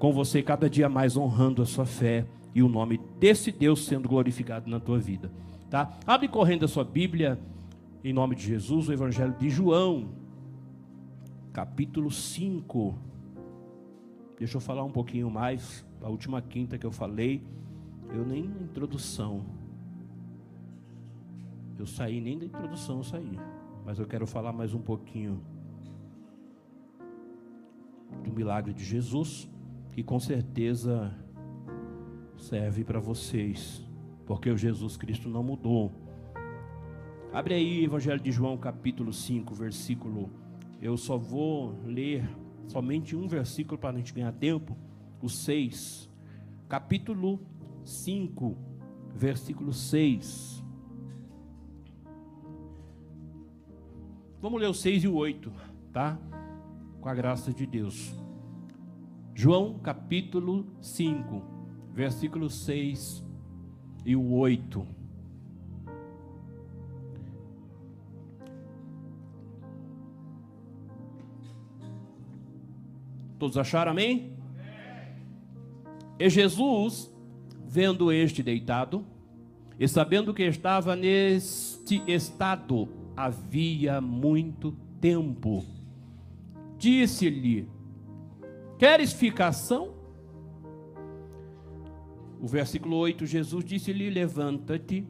com você cada dia mais honrando a sua fé e o nome desse Deus sendo glorificado na tua vida, tá? Abre correndo a sua Bíblia em nome de Jesus, o Evangelho de João, capítulo 5. Deixa eu falar um pouquinho mais, a última quinta que eu falei, eu nem na introdução. Eu saí nem da introdução, eu saí. Mas eu quero falar mais um pouquinho do milagre de Jesus, que com certeza serve para vocês, porque o Jesus Cristo não mudou. Abre aí Evangelho de João, capítulo 5, versículo. Eu só vou ler somente um versículo para a gente ganhar tempo, o 6. Capítulo 5, versículo 6. Vamos ler o 6 e o 8, tá? Com a graça de Deus. João capítulo 5, versículo 6 e o 8. Todos acharam amém? E Jesus, vendo este deitado, e sabendo que estava neste estado havia muito tempo, disse-lhe: Queres ficação? O versículo 8, Jesus disse-lhe: Levanta-te,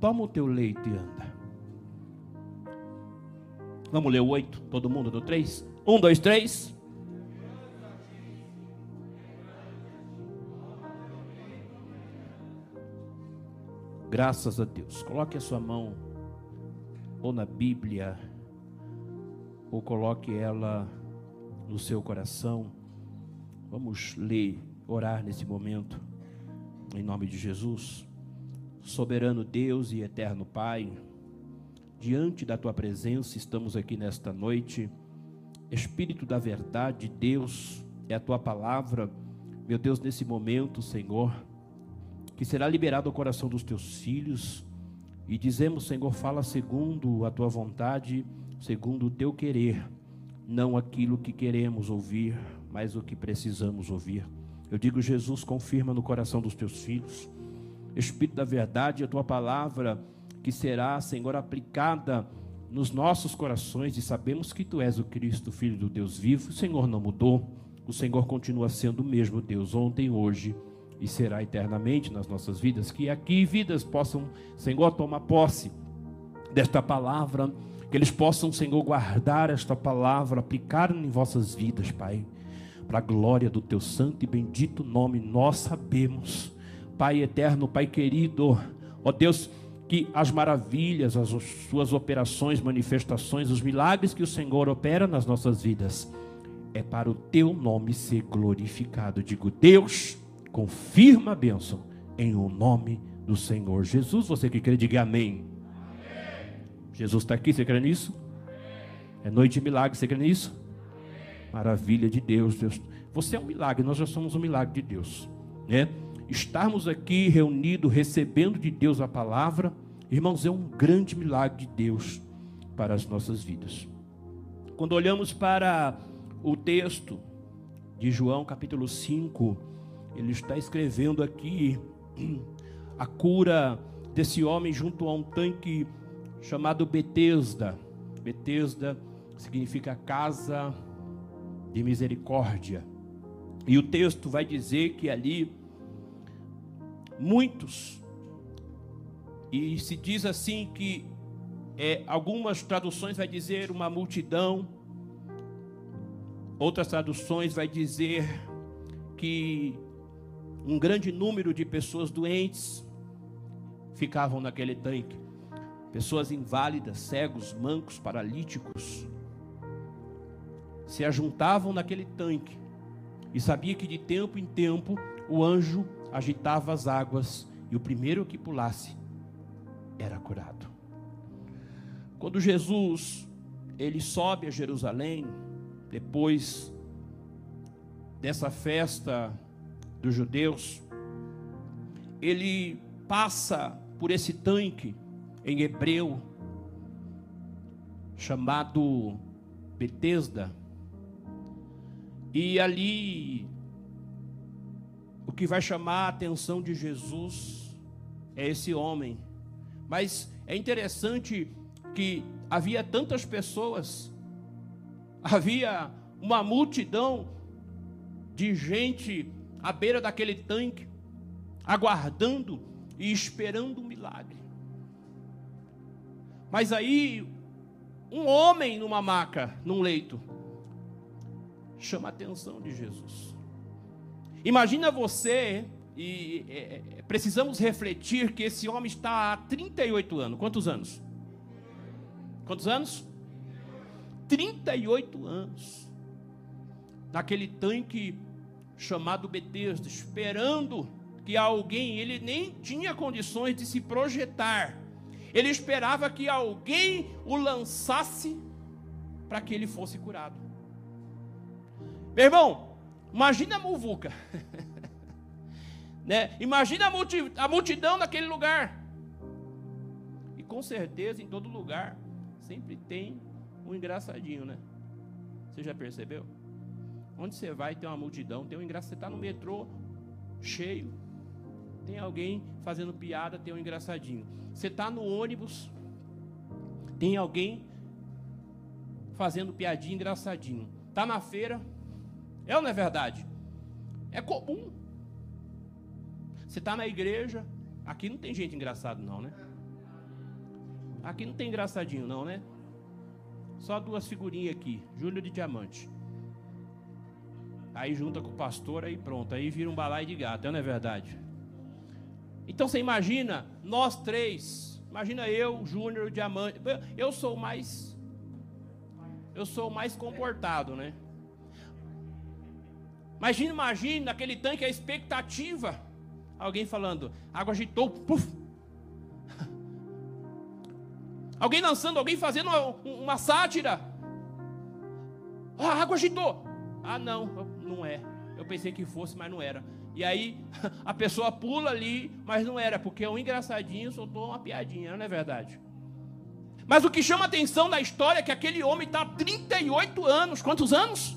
toma o teu leito e anda. Vamos ler o 8, todo mundo no 3? 1, 2, 3. Graças a Deus. Coloque a sua mão ou na Bíblia, ou coloque ela no seu coração. Vamos ler, orar nesse momento, em nome de Jesus. Soberano Deus e eterno Pai, diante da tua presença estamos aqui nesta noite. Espírito da verdade, Deus, é a tua palavra, meu Deus, nesse momento, Senhor que será liberado ao coração dos teus filhos. E dizemos, Senhor, fala segundo a tua vontade, segundo o teu querer, não aquilo que queremos ouvir, mas o que precisamos ouvir. Eu digo, Jesus, confirma no coração dos teus filhos. Espírito da verdade, a tua palavra que será, Senhor, aplicada nos nossos corações e sabemos que tu és o Cristo, Filho do Deus vivo. O Senhor não mudou, o Senhor continua sendo o mesmo Deus ontem, hoje e será eternamente nas nossas vidas. Que aqui vidas possam, Senhor, tomar posse desta palavra, que eles possam, Senhor, guardar esta palavra, aplicar em vossas vidas, Pai, para a glória do teu santo e bendito nome, nós sabemos, Pai eterno, Pai querido, ó Deus, que as maravilhas, as suas operações, manifestações, os milagres que o Senhor opera nas nossas vidas, é para o teu nome ser glorificado. Digo, Deus, confirma a bênção em o nome do Senhor Jesus. Você que crê, diga amém. amém. Jesus está aqui, você crê nisso? É noite de milagre, você crê nisso? Maravilha de Deus, Deus. Você é um milagre, nós já somos um milagre de Deus, né? Estarmos aqui reunidos, recebendo de Deus a palavra, irmãos, é um grande milagre de Deus para as nossas vidas. Quando olhamos para o texto de João, capítulo 5, ele está escrevendo aqui a cura desse homem junto a um tanque chamado Betesda. Betesda significa casa de misericórdia. E o texto vai dizer que ali muitos e se diz assim que é, algumas traduções vai dizer uma multidão, outras traduções vai dizer que um grande número de pessoas doentes ficavam naquele tanque. Pessoas inválidas, cegos, mancos, paralíticos se ajuntavam naquele tanque e sabia que de tempo em tempo o anjo agitava as águas e o primeiro que pulasse era curado. Quando Jesus ele sobe a Jerusalém depois dessa festa dos judeus, ele passa por esse tanque em hebreu chamado Betesda. E ali que vai chamar a atenção de Jesus é esse homem. Mas é interessante que havia tantas pessoas, havia uma multidão de gente à beira daquele tanque, aguardando e esperando um milagre. Mas aí, um homem numa maca, num leito, chama a atenção de Jesus. Imagina você, e é, precisamos refletir que esse homem está há 38 anos. Quantos anos? Quantos anos? 38 anos. Naquele tanque chamado Betesda, esperando que alguém, ele nem tinha condições de se projetar. Ele esperava que alguém o lançasse para que ele fosse curado. Meu irmão, imagina a muvuca. né? Imagina a, multi, a multidão naquele lugar. E com certeza em todo lugar sempre tem um engraçadinho, né? Você já percebeu? Onde você vai tem uma multidão, tem um engraçado. Você está no metrô cheio, tem alguém fazendo piada, tem um engraçadinho. Você está no ônibus, tem alguém fazendo piadinha engraçadinho. Está na feira, é ou não é verdade? É comum. Você está na igreja, aqui não tem gente engraçado não, né? Aqui não tem engraçadinho não, né? Só duas figurinhas aqui, Júlio de Diamante. Aí junta com o pastor, aí pronto, aí vira um balai de gato, não é verdade? Então você imagina, nós três, imagina eu, Júnior, Diamante, eu sou mais, eu sou mais comportado, né? Imagina, imagina, naquele tanque a expectativa, alguém falando, água agitou, puf. Alguém lançando, alguém fazendo uma, uma sátira. Ah, a água agitou. Ah, não, não é. Eu pensei que fosse, mas não era. E aí a pessoa pula ali, mas não era, porque um engraçadinho soltou uma piadinha, não é verdade? Mas o que chama atenção da história é que aquele homem está há 38 anos. Quantos anos?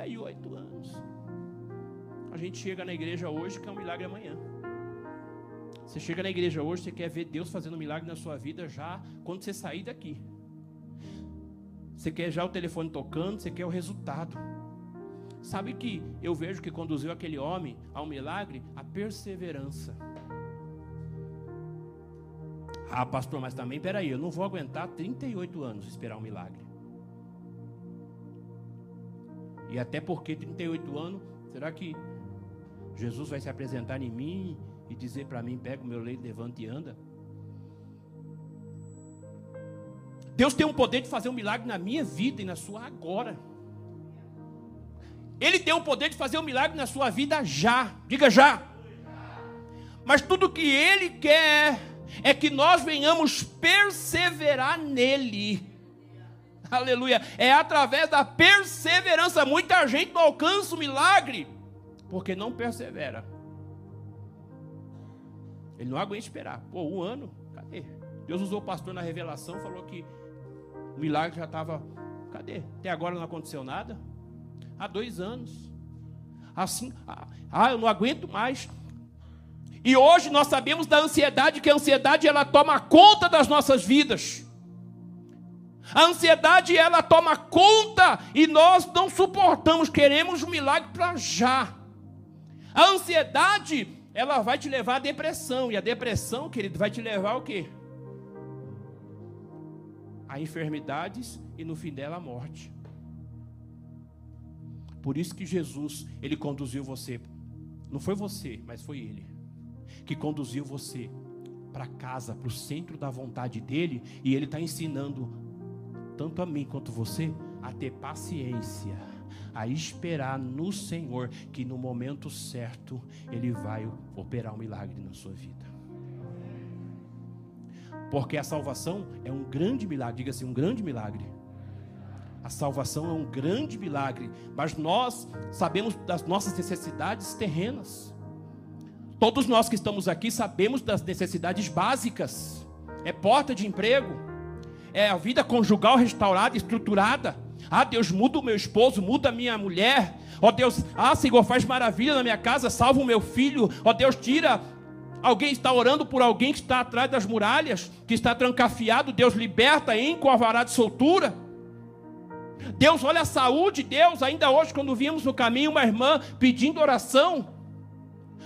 38 anos. A gente chega na igreja hoje, que é um milagre amanhã. Você chega na igreja hoje, você quer ver Deus fazendo um milagre na sua vida já quando você sair daqui. Você quer já o telefone tocando, você quer o resultado. Sabe que eu vejo que conduziu aquele homem ao milagre? A perseverança. Ah, pastor, mas também, peraí, eu não vou aguentar 38 anos esperar um milagre. E até porque 38 anos, será que Jesus vai se apresentar em mim e dizer para mim: pega o meu leito, levanta e anda? Deus tem um poder de fazer um milagre na minha vida e na sua agora. Ele tem o poder de fazer um milagre na sua vida já. Diga já. Mas tudo que ele quer é que nós venhamos perseverar nele. Aleluia. É através da perseverança. Muita gente não alcança o milagre porque não persevera. Ele não aguenta esperar. Pô, um ano, cadê? Deus usou o pastor na revelação, falou que o milagre já estava. Cadê? Até agora não aconteceu nada. Há dois anos. Assim, ah, ah, eu não aguento mais. E hoje nós sabemos da ansiedade, que a ansiedade ela toma conta das nossas vidas. A ansiedade ela toma conta e nós não suportamos, queremos um milagre para já. A ansiedade ela vai te levar à depressão e a depressão, querido, vai te levar ao quê? a enfermidades e no fim dela a morte. Por isso que Jesus, ele conduziu você. Não foi você, mas foi ele que conduziu você para casa, para o centro da vontade dele, e ele está ensinando tanto a mim quanto você a ter paciência, a esperar no Senhor, que no momento certo ele vai operar um milagre na sua vida. Porque a salvação é um grande milagre, diga assim, um grande milagre. A salvação é um grande milagre, mas nós sabemos das nossas necessidades terrenas. Todos nós que estamos aqui sabemos das necessidades básicas. É porta de emprego, é a vida conjugal restaurada, estruturada. Ah, Deus, muda o meu esposo, muda a minha mulher. Ó oh, Deus, ah, Senhor, faz maravilha na minha casa, salva o meu filho. Ó oh, Deus, tira. Alguém está orando por alguém que está atrás das muralhas, que está trancafiado. Deus liberta em com de soltura. Deus, olha a saúde, Deus. Ainda hoje, quando vimos no caminho uma irmã pedindo oração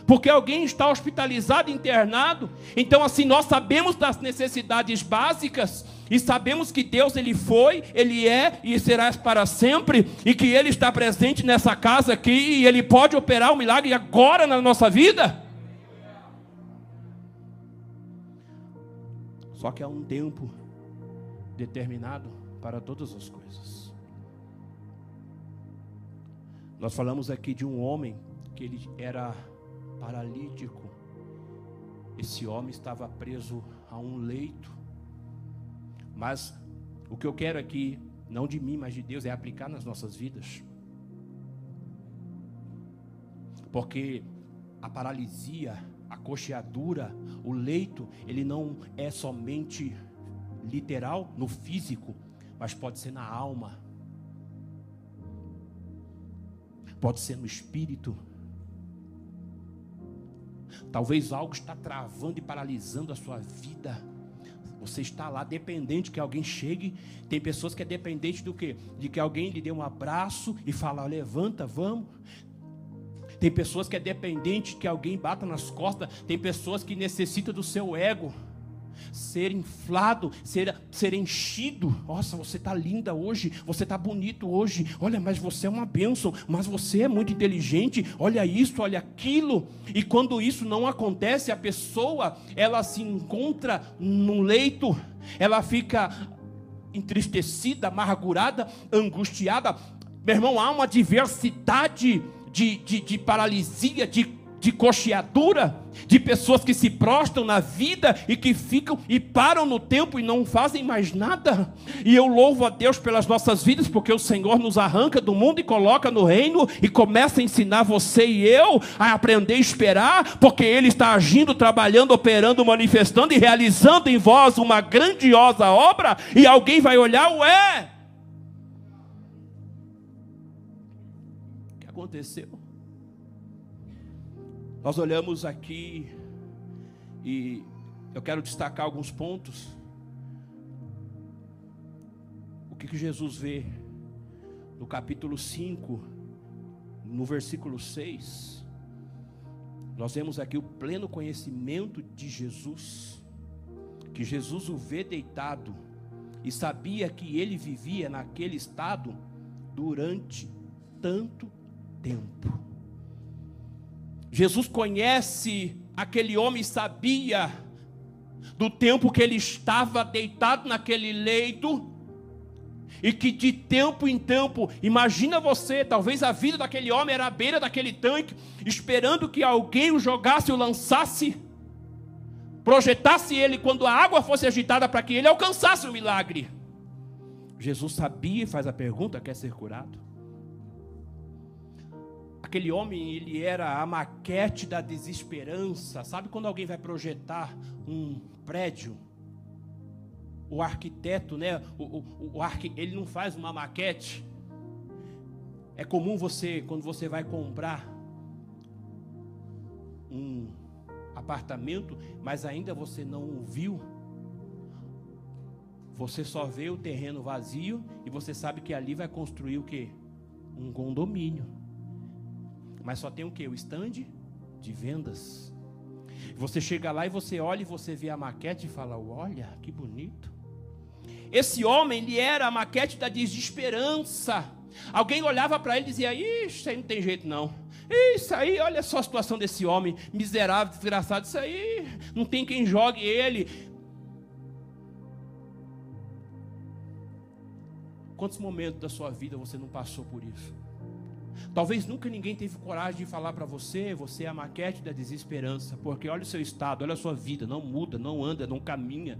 porque alguém está hospitalizado, internado. Então, assim, nós sabemos das necessidades básicas e sabemos que Deus ele foi, ele é e será para sempre e que ele está presente nessa casa aqui e ele pode operar o um milagre agora na nossa vida. Só que há um tempo determinado para todas as coisas. Nós falamos aqui de um homem que ele era paralítico. Esse homem estava preso a um leito. Mas o que eu quero aqui, não de mim, mas de Deus, é aplicar nas nossas vidas. Porque a paralisia, a coxeadura, o leito, ele não é somente literal no físico, mas pode ser na alma, pode ser no espírito Talvez algo está travando e paralisando a sua vida. Você está lá dependente que alguém chegue. Tem pessoas que é dependente do quê? De que alguém lhe dê um abraço e fala: levanta, vamos. Tem pessoas que é dependente que alguém bata nas costas. Tem pessoas que necessitam do seu ego ser inflado, ser, ser enchido. Nossa, você está linda hoje, você está bonito hoje. Olha, mas você é uma bênção, mas você é muito inteligente. Olha isso, olha aquilo. E quando isso não acontece, a pessoa ela se encontra num leito, ela fica entristecida, amargurada, angustiada. Meu irmão, há uma diversidade de, de, de paralisia, de de coxeadura, de pessoas que se prostram na vida e que ficam e param no tempo e não fazem mais nada. E eu louvo a Deus pelas nossas vidas, porque o Senhor nos arranca do mundo e coloca no reino e começa a ensinar você e eu a aprender a esperar, porque Ele está agindo, trabalhando, operando, manifestando e realizando em vós uma grandiosa obra, e alguém vai olhar, ué. O que aconteceu? Nós olhamos aqui e eu quero destacar alguns pontos. O que, que Jesus vê no capítulo 5, no versículo 6. Nós vemos aqui o pleno conhecimento de Jesus, que Jesus o vê deitado e sabia que ele vivia naquele estado durante tanto tempo. Jesus conhece aquele homem sabia do tempo que ele estava deitado naquele leito, e que de tempo em tempo, imagina você, talvez a vida daquele homem era à beira daquele tanque, esperando que alguém o jogasse, o lançasse, projetasse ele quando a água fosse agitada para que ele alcançasse o milagre. Jesus sabia e faz a pergunta: quer ser curado? Aquele homem, ele era a maquete da desesperança. Sabe quando alguém vai projetar um prédio? O arquiteto, né? O, o, o arqu... ele não faz uma maquete. É comum você, quando você vai comprar um apartamento, mas ainda você não o viu, você só vê o terreno vazio e você sabe que ali vai construir o que? Um condomínio. Mas só tem o que? O stand de vendas. Você chega lá e você olha e você vê a maquete e fala: Olha, que bonito. Esse homem, ele era a maquete da desesperança. Alguém olhava para ele e dizia: Isso aí não tem jeito não. Isso aí, olha só a situação desse homem, miserável, desgraçado. Isso aí, não tem quem jogue ele. Quantos momentos da sua vida você não passou por isso? Talvez nunca ninguém teve coragem de falar para você, você é a maquete da desesperança, porque olha o seu estado, olha a sua vida, não muda, não anda, não caminha.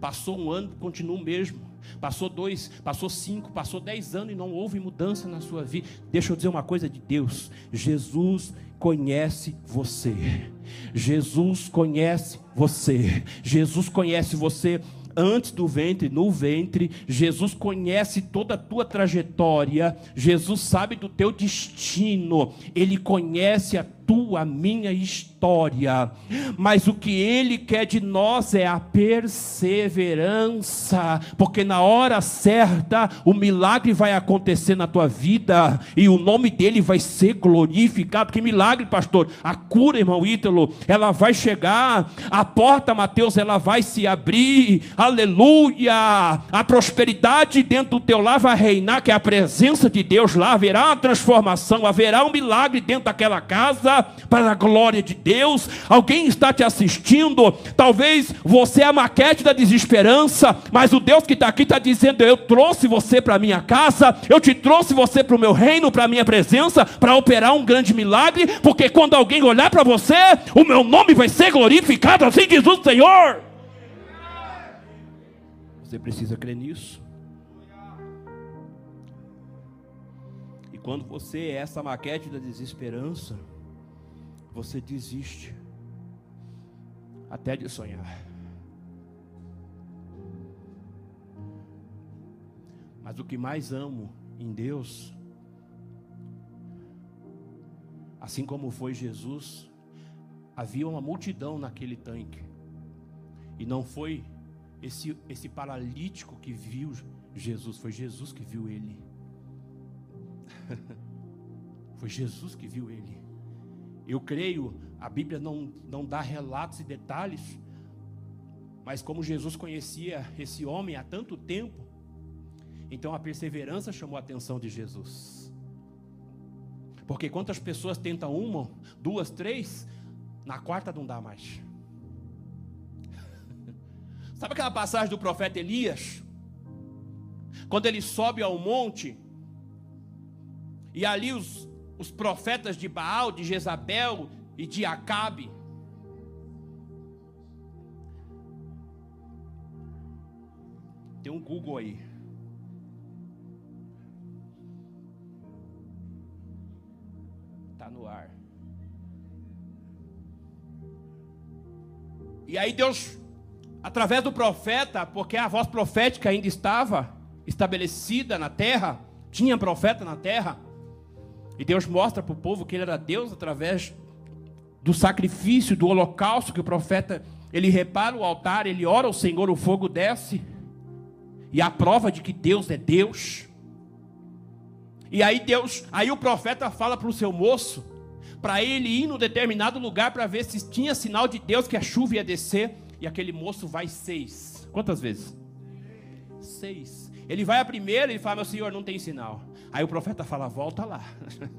Passou um ano, continua o mesmo. Passou dois, passou cinco, passou dez anos e não houve mudança na sua vida. Deixa eu dizer uma coisa de Deus: Jesus conhece você. Jesus conhece você. Jesus conhece você antes do ventre, no ventre. Jesus conhece toda a tua trajetória. Jesus sabe do teu destino. Ele conhece a tua, minha história. Mas o que ele quer de nós é a perseverança, porque na hora certa o milagre vai acontecer na tua vida e o nome dele vai ser glorificado. Que milagre, pastor? A cura, irmão Ítalo, ela vai chegar. A porta, Mateus, ela vai se abrir. Aleluia! A prosperidade dentro do teu lar vai reinar, que é a presença de Deus lá, haverá transformação, haverá um milagre dentro daquela casa para a glória de Deus. Alguém está te assistindo, talvez você é a maquete da desesperança, mas o Deus que está aqui está dizendo: Eu trouxe você para a minha casa, eu te trouxe você para o meu reino, para a minha presença, para operar um grande milagre, porque quando alguém olhar para você, o meu nome vai ser glorificado, assim diz o Senhor. Você precisa crer nisso. E quando você é essa maquete da desesperança, você desiste até de sonhar. Mas o que mais amo em Deus, assim como foi Jesus, havia uma multidão naquele tanque. E não foi esse, esse paralítico que viu Jesus, foi Jesus que viu ele. foi Jesus que viu ele. Eu creio, a Bíblia não, não dá relatos e detalhes, mas como Jesus conhecia esse homem há tanto tempo, então a perseverança chamou a atenção de Jesus. Porque quantas pessoas tentam uma, duas, três, na quarta não dá mais. Sabe aquela passagem do profeta Elias? Quando ele sobe ao monte, e ali os, os profetas de Baal, de Jezabel e de Acabe. Tem um Google aí. Tá no ar. E aí Deus, através do profeta, porque a voz profética ainda estava estabelecida na terra, tinha profeta na terra, e Deus mostra para o povo que ele era Deus através do sacrifício, do holocausto que o profeta, ele repara o altar, ele ora ao Senhor, o fogo desce. E a prova de que Deus é Deus. E aí Deus, aí o profeta fala para o seu moço, para ele ir no determinado lugar para ver se tinha sinal de Deus que a chuva ia descer. E aquele moço vai seis. Quantas vezes? Seis. Ele vai a primeira e fala: Meu senhor, não tem sinal. Aí o profeta fala: volta lá.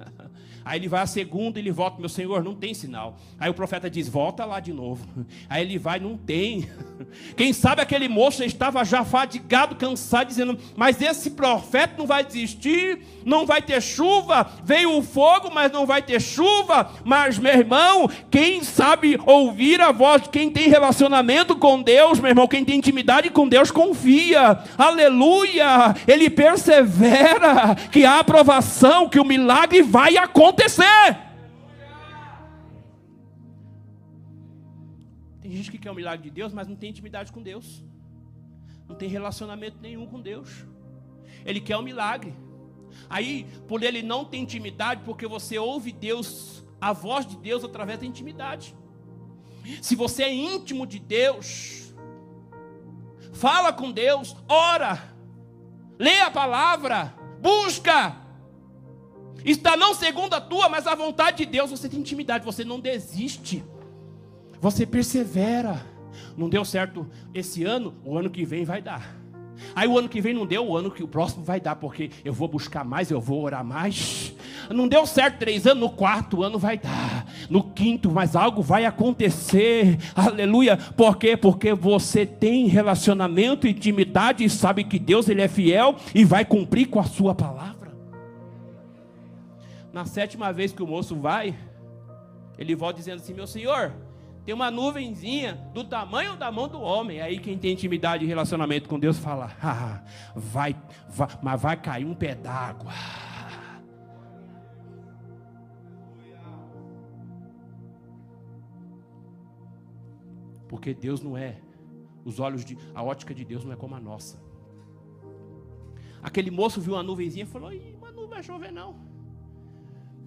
Aí ele vai a segunda, ele volta, meu senhor, não tem sinal. Aí o profeta diz: volta lá de novo. Aí ele vai, não tem. Quem sabe aquele moço estava já fadigado, cansado, dizendo: mas esse profeta não vai desistir, não vai ter chuva. Veio o fogo, mas não vai ter chuva. Mas, meu irmão, quem sabe ouvir a voz quem tem relacionamento com Deus, meu irmão, quem tem intimidade com Deus, confia. Aleluia! Ele persevera que a aprovação, que o milagre vai acontecer. Tem gente que quer o milagre de Deus, mas não tem intimidade com Deus. Não tem relacionamento nenhum com Deus. Ele quer o milagre. Aí, por ele não ter intimidade, porque você ouve Deus, a voz de Deus através da intimidade. Se você é íntimo de Deus, fala com Deus, ora, lê a palavra, busca. Está não segundo a tua, mas a vontade de Deus. Você tem intimidade, você não desiste. Você persevera. Não deu certo esse ano, o ano que vem vai dar. Aí o ano que vem não deu, o ano que o próximo vai dar, porque eu vou buscar mais, eu vou orar mais. Não deu certo três anos, no quarto ano vai dar, no quinto, mas algo vai acontecer. Aleluia. Por quê? Porque você tem relacionamento, intimidade e sabe que Deus ele é fiel e vai cumprir com a sua palavra. Na sétima vez que o moço vai, ele volta dizendo assim: Meu senhor, tem uma nuvenzinha do tamanho da mão do homem. Aí quem tem intimidade e relacionamento com Deus fala: ah, vai, vai, mas vai cair um pé d'água. Porque Deus não é Os olhos de a ótica de Deus não é como a nossa. Aquele moço viu uma nuvenzinha e falou: Ih, mas não vai chover não.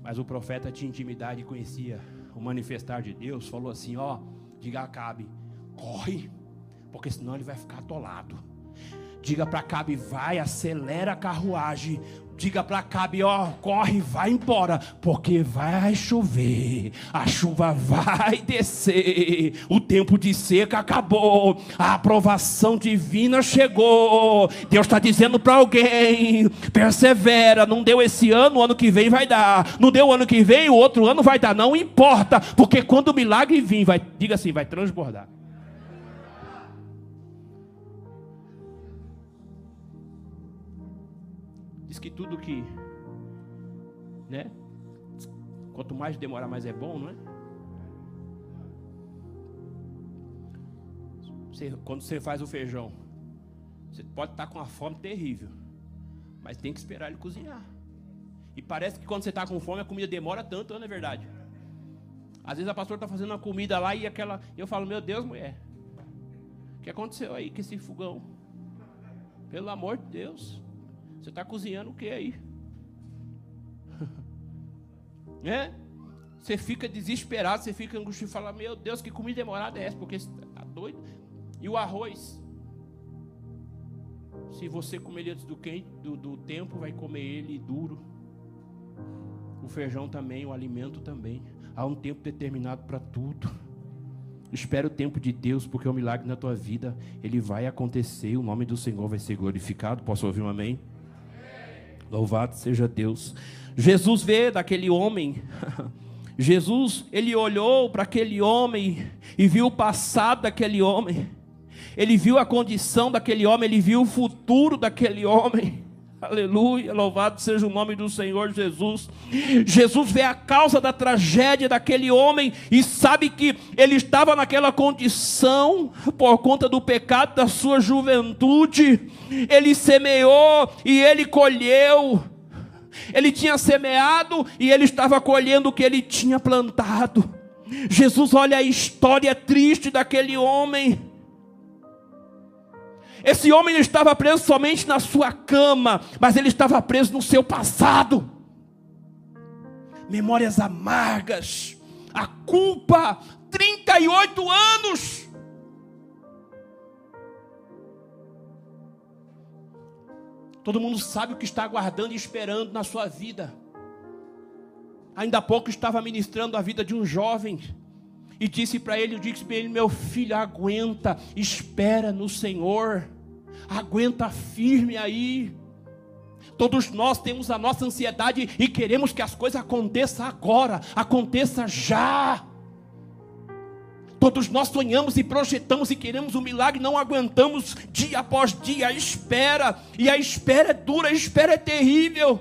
Mas o profeta tinha intimidade e conhecia o manifestar de Deus. Falou assim: Ó, diga a Acabe, corre, porque senão ele vai ficar atolado. Diga para Acabe, vai, acelera a carruagem, Diga para Cabe, ó, corre, vai embora, porque vai chover, a chuva vai descer, o tempo de seca acabou, a aprovação divina chegou. Deus está dizendo para alguém: persevera, não deu esse ano, o ano que vem vai dar, não deu o ano que vem, o outro ano vai dar, não importa, porque quando o milagre vir, vai, diga assim, vai transbordar. Que tudo que, né? Quanto mais demorar, mais é bom, não é? Você, quando você faz o feijão, você pode estar com uma fome terrível, mas tem que esperar ele cozinhar. E parece que quando você está com fome, a comida demora tanto, não é verdade? Às vezes a pastora está fazendo uma comida lá e aquela. Eu falo, meu Deus, mulher. O que aconteceu aí com esse fogão? Pelo amor de Deus. Você está cozinhando o que aí? é? Você fica desesperado, você fica angustiado fala: Meu Deus, que comida demorada é essa? Porque você está doido. E o arroz? Se você comer ele antes do, quente, do, do tempo, vai comer ele duro. O feijão também, o alimento também. Há um tempo determinado para tudo. Espera o tempo de Deus, porque o milagre na tua vida, ele vai acontecer, o nome do Senhor vai ser glorificado. Posso ouvir um amém? Louvado seja Deus. Jesus vê daquele homem. Jesus, ele olhou para aquele homem e viu o passado daquele homem. Ele viu a condição daquele homem, ele viu o futuro daquele homem. Aleluia, louvado seja o nome do Senhor Jesus. Jesus vê a causa da tragédia daquele homem e sabe que ele estava naquela condição por conta do pecado da sua juventude. Ele semeou e ele colheu. Ele tinha semeado e ele estava colhendo o que ele tinha plantado. Jesus olha a história triste daquele homem esse homem não estava preso somente na sua cama, mas ele estava preso no seu passado. Memórias amargas, a culpa, 38 anos. Todo mundo sabe o que está aguardando e esperando na sua vida. Ainda há pouco estava ministrando a vida de um jovem e disse para ele, eu disse para ele, meu filho, aguenta, espera no Senhor, aguenta firme aí. Todos nós temos a nossa ansiedade e queremos que as coisas aconteçam agora, aconteça já. Todos nós sonhamos e projetamos e queremos um milagre, não aguentamos dia após dia a espera, e a espera é dura, a espera é terrível.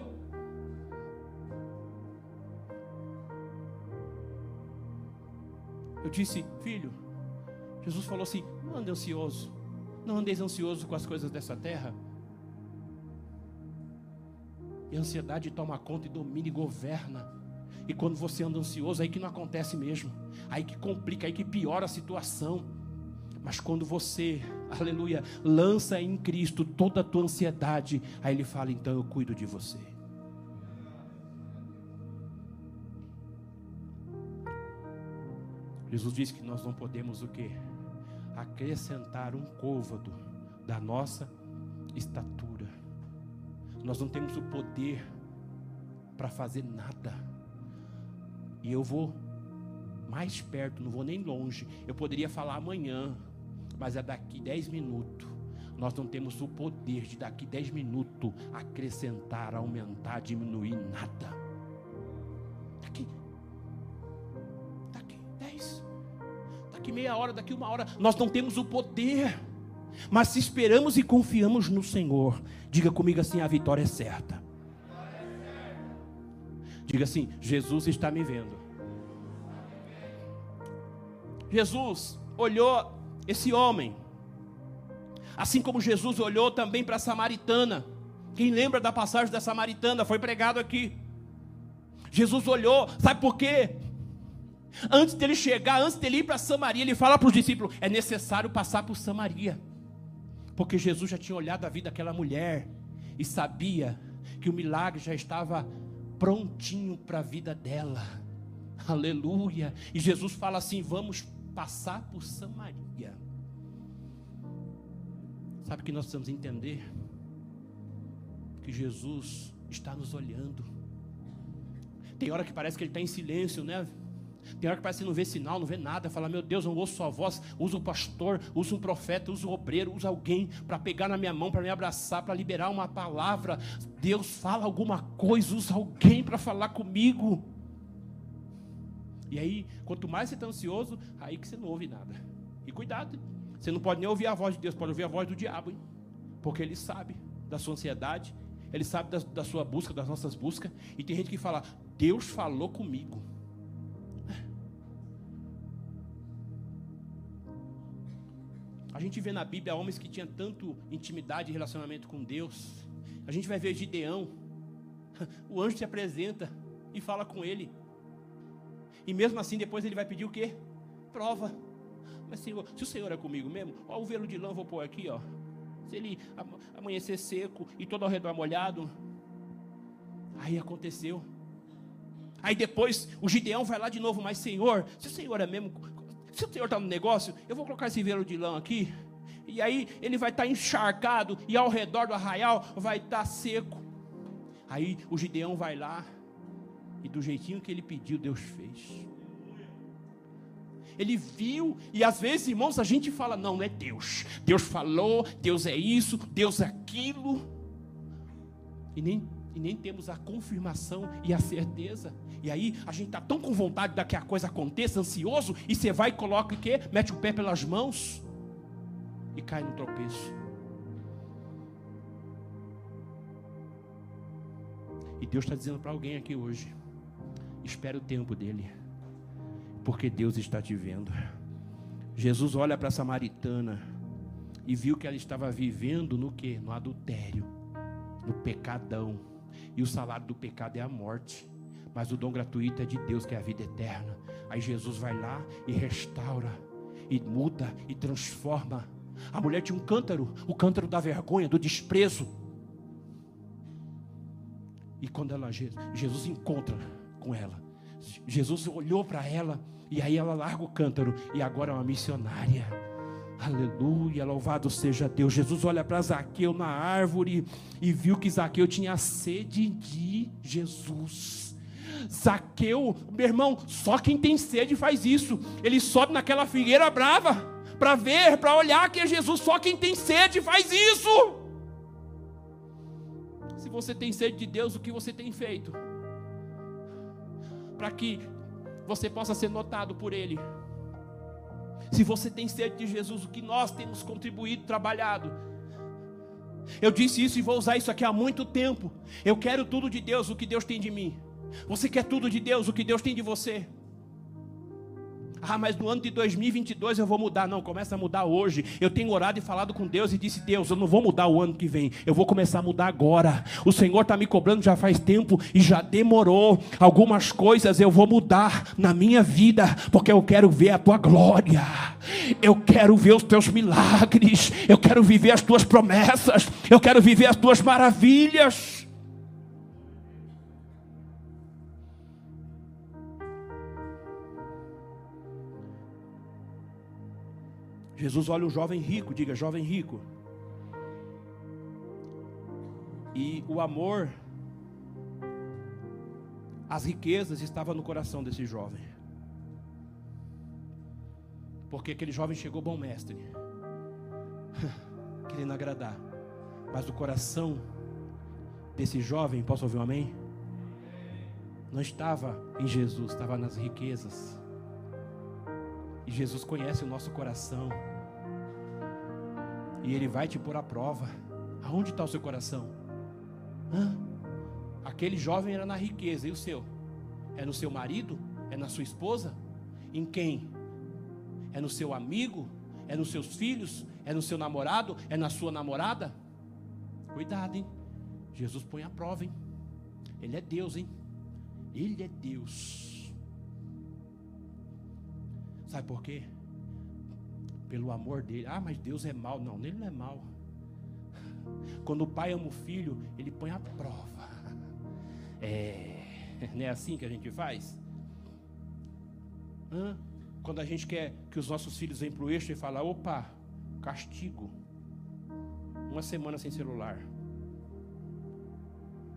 Eu disse, filho, Jesus falou assim: não ande ansioso, não andeis ansioso com as coisas dessa terra. E a ansiedade toma conta e domina e governa. E quando você anda ansioso, aí que não acontece mesmo. Aí que complica, aí que piora a situação. Mas quando você, aleluia, lança em Cristo toda a tua ansiedade, aí Ele fala: então eu cuido de você. Jesus disse que nós não podemos o quê? Acrescentar um côvado da nossa estatura. Nós não temos o poder para fazer nada. E eu vou mais perto, não vou nem longe. Eu poderia falar amanhã, mas é daqui 10 minutos. Nós não temos o poder de daqui 10 minutos acrescentar, aumentar, diminuir nada. Daqui meia hora, daqui uma hora. Nós não temos o poder. Mas se esperamos e confiamos no Senhor, diga comigo assim: a vitória é certa. Diga assim: Jesus está me vendo. Jesus olhou esse homem, assim como Jesus olhou também para a samaritana. Quem lembra da passagem da samaritana? Foi pregado aqui. Jesus olhou, sabe por quê? Antes dele chegar, antes dele ir para Samaria, ele fala para os discípulos: é necessário passar por Samaria. Porque Jesus já tinha olhado a vida daquela mulher e sabia que o milagre já estava prontinho para a vida dela. Aleluia. E Jesus fala assim: vamos passar por Samaria. Sabe o que nós precisamos entender? Que Jesus está nos olhando. Tem hora que parece que ele está em silêncio, né? Tem hora que parece que não vê sinal, não vê nada. Fala, meu Deus, eu não ouço sua voz. Usa o pastor, usa um profeta, usa o obreiro, usa alguém para pegar na minha mão, para me abraçar, para liberar uma palavra. Deus fala alguma coisa, usa alguém para falar comigo. E aí, quanto mais você está ansioso, aí que você não ouve nada. E cuidado, você não pode nem ouvir a voz de Deus, pode ouvir a voz do diabo, hein? Porque ele sabe da sua ansiedade, ele sabe da, da sua busca, das nossas buscas. E tem gente que fala, Deus falou comigo. A gente vê na Bíblia homens que tinham tanto intimidade e relacionamento com Deus. A gente vai ver Gideão. O anjo se apresenta e fala com ele. E mesmo assim, depois ele vai pedir o quê? Prova. Mas Senhor, se o Senhor é comigo mesmo, ó, o velo de lã vou pôr aqui, ó. Se ele amanhecer seco e todo ao redor molhado. Aí aconteceu. Aí depois o Gideão vai lá de novo, mas Senhor, se o Senhor é mesmo se o senhor está no negócio, eu vou colocar esse velo de lã aqui. E aí ele vai estar tá encharcado e ao redor do arraial vai estar tá seco. Aí o Gideão vai lá e do jeitinho que ele pediu, Deus fez. Ele viu, e às vezes, irmãos, a gente fala: não, não é Deus. Deus falou, Deus é isso, Deus é aquilo. E nem, e nem temos a confirmação e a certeza. E aí a gente está tão com vontade de que a coisa aconteça, ansioso, e você vai e coloca o quê? Mete o pé pelas mãos e cai no tropeço. E Deus está dizendo para alguém aqui hoje: espere o tempo dele, porque Deus está te vendo. Jesus olha para a samaritana e viu que ela estava vivendo no que? No adultério, no pecadão. E o salário do pecado é a morte mas o dom gratuito é de Deus, que é a vida eterna. Aí Jesus vai lá e restaura, e muda, e transforma. A mulher tinha um cântaro, o cântaro da vergonha, do desprezo. E quando ela, Jesus encontra com ela, Jesus olhou para ela, e aí ela larga o cântaro, e agora é uma missionária. Aleluia, louvado seja Deus. Jesus olha para Zaqueu na árvore e viu que Zaqueu tinha sede de Jesus. Zaqueu, meu irmão, só quem tem sede faz isso. Ele sobe naquela figueira brava para ver, para olhar que é Jesus. Só quem tem sede faz isso. Se você tem sede de Deus, o que você tem feito? Para que você possa ser notado por Ele. Se você tem sede de Jesus, o que nós temos contribuído, trabalhado. Eu disse isso e vou usar isso aqui há muito tempo. Eu quero tudo de Deus, o que Deus tem de mim. Você quer tudo de Deus, o que Deus tem de você. Ah, mas no ano de 2022 eu vou mudar. Não, começa a mudar hoje. Eu tenho orado e falado com Deus e disse: Deus, eu não vou mudar o ano que vem. Eu vou começar a mudar agora. O Senhor está me cobrando já faz tempo e já demorou. Algumas coisas eu vou mudar na minha vida, porque eu quero ver a tua glória. Eu quero ver os teus milagres. Eu quero viver as tuas promessas. Eu quero viver as tuas maravilhas. Jesus olha um jovem rico, diga jovem rico. E o amor, as riquezas estavam no coração desse jovem. Porque aquele jovem chegou bom mestre, querendo agradar. Mas o coração desse jovem, posso ouvir um amém? Não estava em Jesus, estava nas riquezas. E Jesus conhece o nosso coração. E Ele vai te pôr à prova. Aonde está o seu coração? Hã? Aquele jovem era na riqueza, e o seu? É no seu marido? É na sua esposa? Em quem? É no seu amigo? É nos seus filhos? É no seu namorado? É na sua namorada? Cuidado, hein? Jesus põe a prova, hein? Ele é Deus, hein? Ele é Deus. Sabe por quê? Pelo amor dele. Ah, mas Deus é mal. Não, ele não é mal. Quando o pai ama o filho, ele põe a prova. É, não é assim que a gente faz? Hã? Quando a gente quer que os nossos filhos venham para o eixo e falar, opa, castigo. Uma semana sem celular.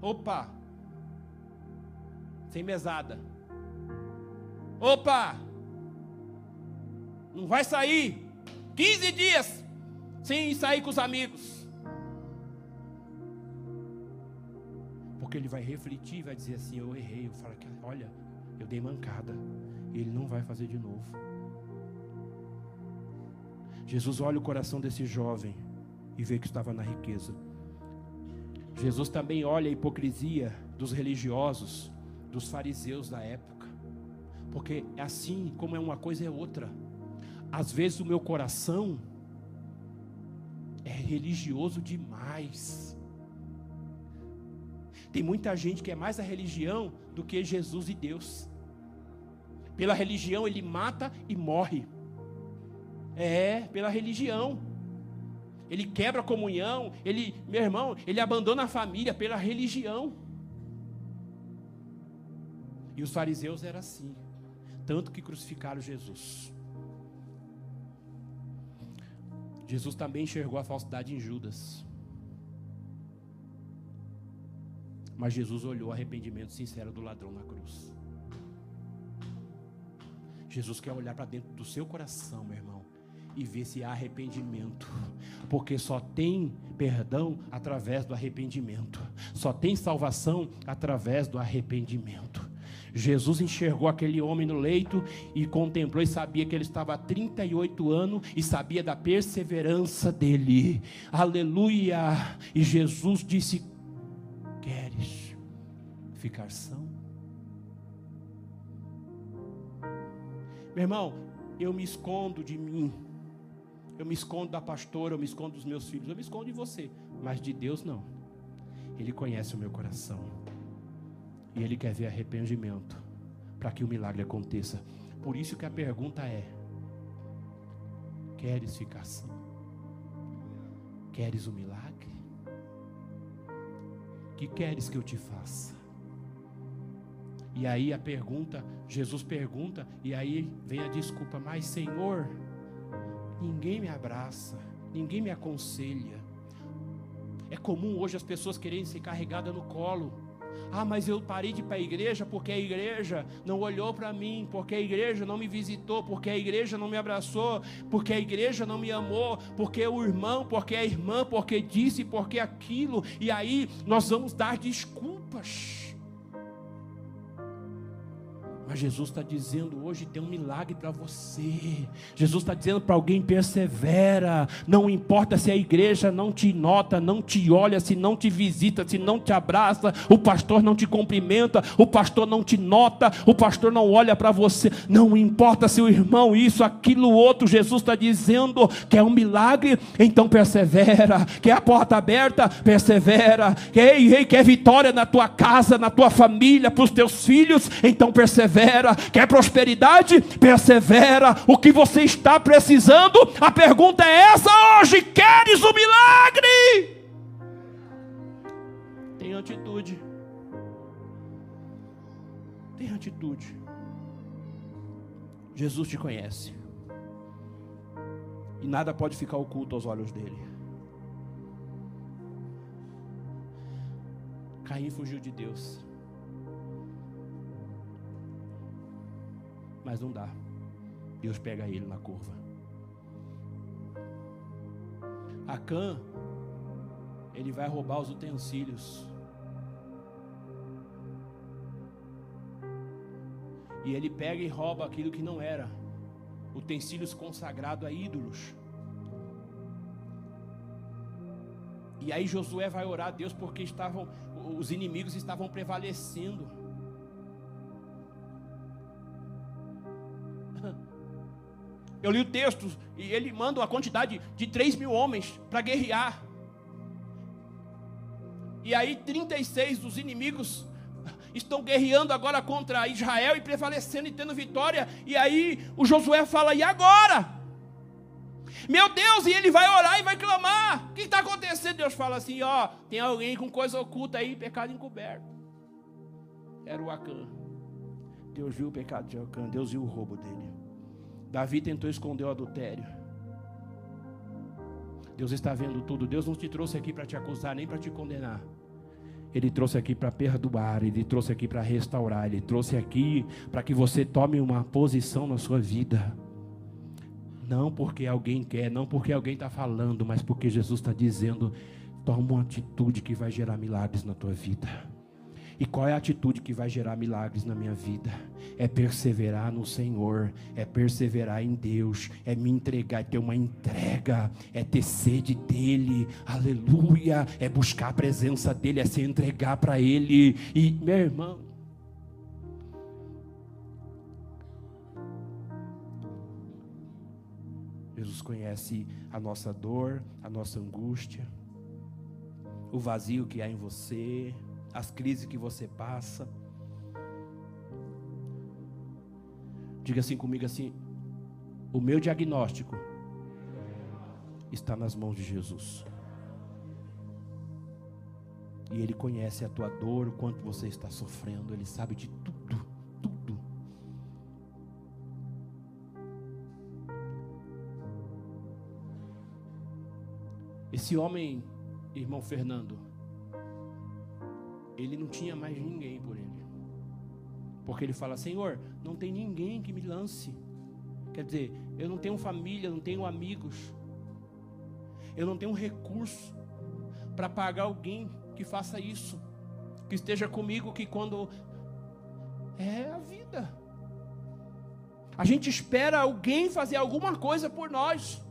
Opa! Sem mesada. Opa! Não vai sair 15 dias sem sair com os amigos. Porque ele vai refletir e vai dizer assim: Eu errei. Eu falo que, olha, eu dei mancada. Ele não vai fazer de novo. Jesus olha o coração desse jovem e vê que estava na riqueza. Jesus também olha a hipocrisia dos religiosos, dos fariseus da época. Porque é assim como é uma coisa é outra. Às vezes o meu coração é religioso demais. Tem muita gente que é mais a religião do que Jesus e Deus. Pela religião ele mata e morre. É, pela religião. Ele quebra a comunhão, ele, meu irmão, ele abandona a família pela religião. E os fariseus eram assim, tanto que crucificaram Jesus. Jesus também enxergou a falsidade em Judas. Mas Jesus olhou o arrependimento sincero do ladrão na cruz. Jesus quer olhar para dentro do seu coração, meu irmão, e ver se há arrependimento, porque só tem perdão através do arrependimento, só tem salvação através do arrependimento. Jesus enxergou aquele homem no leito e contemplou e sabia que ele estava há 38 anos e sabia da perseverança dele. Aleluia! E Jesus disse: Queres ficar são? Meu irmão, eu me escondo de mim. Eu me escondo da pastora, eu me escondo dos meus filhos, eu me escondo de você, mas de Deus não. Ele conhece o meu coração. E Ele quer ver arrependimento para que o milagre aconteça. Por isso que a pergunta é: Queres ficar assim? Queres o um milagre? Que queres que eu te faça? E aí a pergunta, Jesus pergunta, e aí vem a desculpa, mas Senhor, ninguém me abraça, ninguém me aconselha. É comum hoje as pessoas quererem ser carregadas no colo. Ah, mas eu parei de ir para a igreja porque a igreja não olhou para mim, porque a igreja não me visitou, porque a igreja não me abraçou, porque a igreja não me amou, porque o irmão, porque a irmã, porque disse, porque aquilo, e aí nós vamos dar desculpas. Mas Jesus está dizendo hoje tem um milagre para você. Jesus está dizendo para alguém persevera. Não importa se a igreja não te nota, não te olha, se não te visita, se não te abraça, o pastor não te cumprimenta, o pastor não te nota, o pastor não olha para você. Não importa se o irmão isso, aquilo, outro. Jesus está dizendo que é um milagre, então persevera. Quer a porta aberta, persevera. Quer, quer vitória na tua casa, na tua família, para os teus filhos, então persevera persevera. Quer prosperidade? Persevera. O que você está precisando? A pergunta é essa hoje: queres o milagre? Tem atitude. Tem atitude. Jesus te conhece. E nada pode ficar oculto aos olhos dele. Caim fugiu de Deus. Mas não dá. Deus pega ele na curva. Acã, ele vai roubar os utensílios. E ele pega e rouba aquilo que não era utensílios consagrados a ídolos. E aí Josué vai orar a Deus porque estavam os inimigos estavam prevalecendo. Eu li o texto e ele manda uma quantidade de 3 mil homens para guerrear. E aí 36 dos inimigos estão guerreando agora contra Israel e prevalecendo e tendo vitória. E aí o Josué fala: e agora? Meu Deus, e ele vai orar e vai clamar. O que está acontecendo? Deus fala assim: ó, tem alguém com coisa oculta aí, pecado encoberto. Era o Acã. Deus viu o pecado de Acã, Deus viu o roubo dele. Davi tentou esconder o adultério. Deus está vendo tudo. Deus não te trouxe aqui para te acusar, nem para te condenar. Ele trouxe aqui para perdoar, ele trouxe aqui para restaurar, ele trouxe aqui para que você tome uma posição na sua vida. Não porque alguém quer, não porque alguém está falando, mas porque Jesus está dizendo: toma uma atitude que vai gerar milagres na tua vida. E qual é a atitude que vai gerar milagres na minha vida? É perseverar no Senhor, é perseverar em Deus, é me entregar, é ter uma entrega, é ter sede dEle, aleluia, é buscar a presença dEle, é se entregar para Ele. E, meu irmão, Jesus conhece a nossa dor, a nossa angústia, o vazio que há em você, as crises que você passa. Diga assim comigo assim: o meu diagnóstico está nas mãos de Jesus. E Ele conhece a tua dor, o quanto você está sofrendo, Ele sabe de tudo. Esse homem, irmão Fernando, ele não tinha mais ninguém por ele. Porque ele fala: Senhor, não tem ninguém que me lance. Quer dizer, eu não tenho família, não tenho amigos. Eu não tenho recurso para pagar alguém que faça isso. Que esteja comigo, que quando. É a vida. A gente espera alguém fazer alguma coisa por nós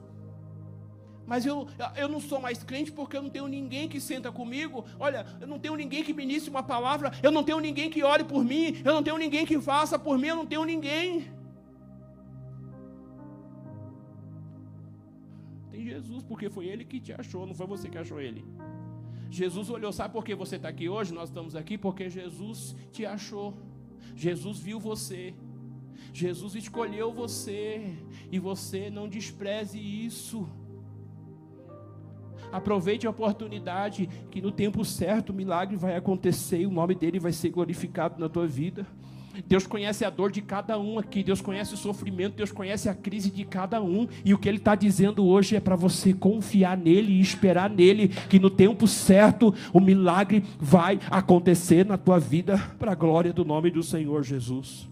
mas eu, eu não sou mais crente porque eu não tenho ninguém que senta comigo. Olha, eu não tenho ninguém que ministre uma palavra, eu não tenho ninguém que ore por mim, eu não tenho ninguém que faça por mim, eu não tenho ninguém. Tem Jesus, porque foi Ele que te achou, não foi você que achou Ele. Jesus olhou, sabe por que você está aqui hoje? Nós estamos aqui porque Jesus te achou. Jesus viu você. Jesus escolheu você. E você não despreze isso. Aproveite a oportunidade que no tempo certo o milagre vai acontecer e o nome dele vai ser glorificado na tua vida. Deus conhece a dor de cada um aqui, Deus conhece o sofrimento, Deus conhece a crise de cada um, e o que Ele está dizendo hoje é para você confiar nele e esperar nele, que no tempo certo o milagre vai acontecer na tua vida, para a glória do nome do Senhor Jesus.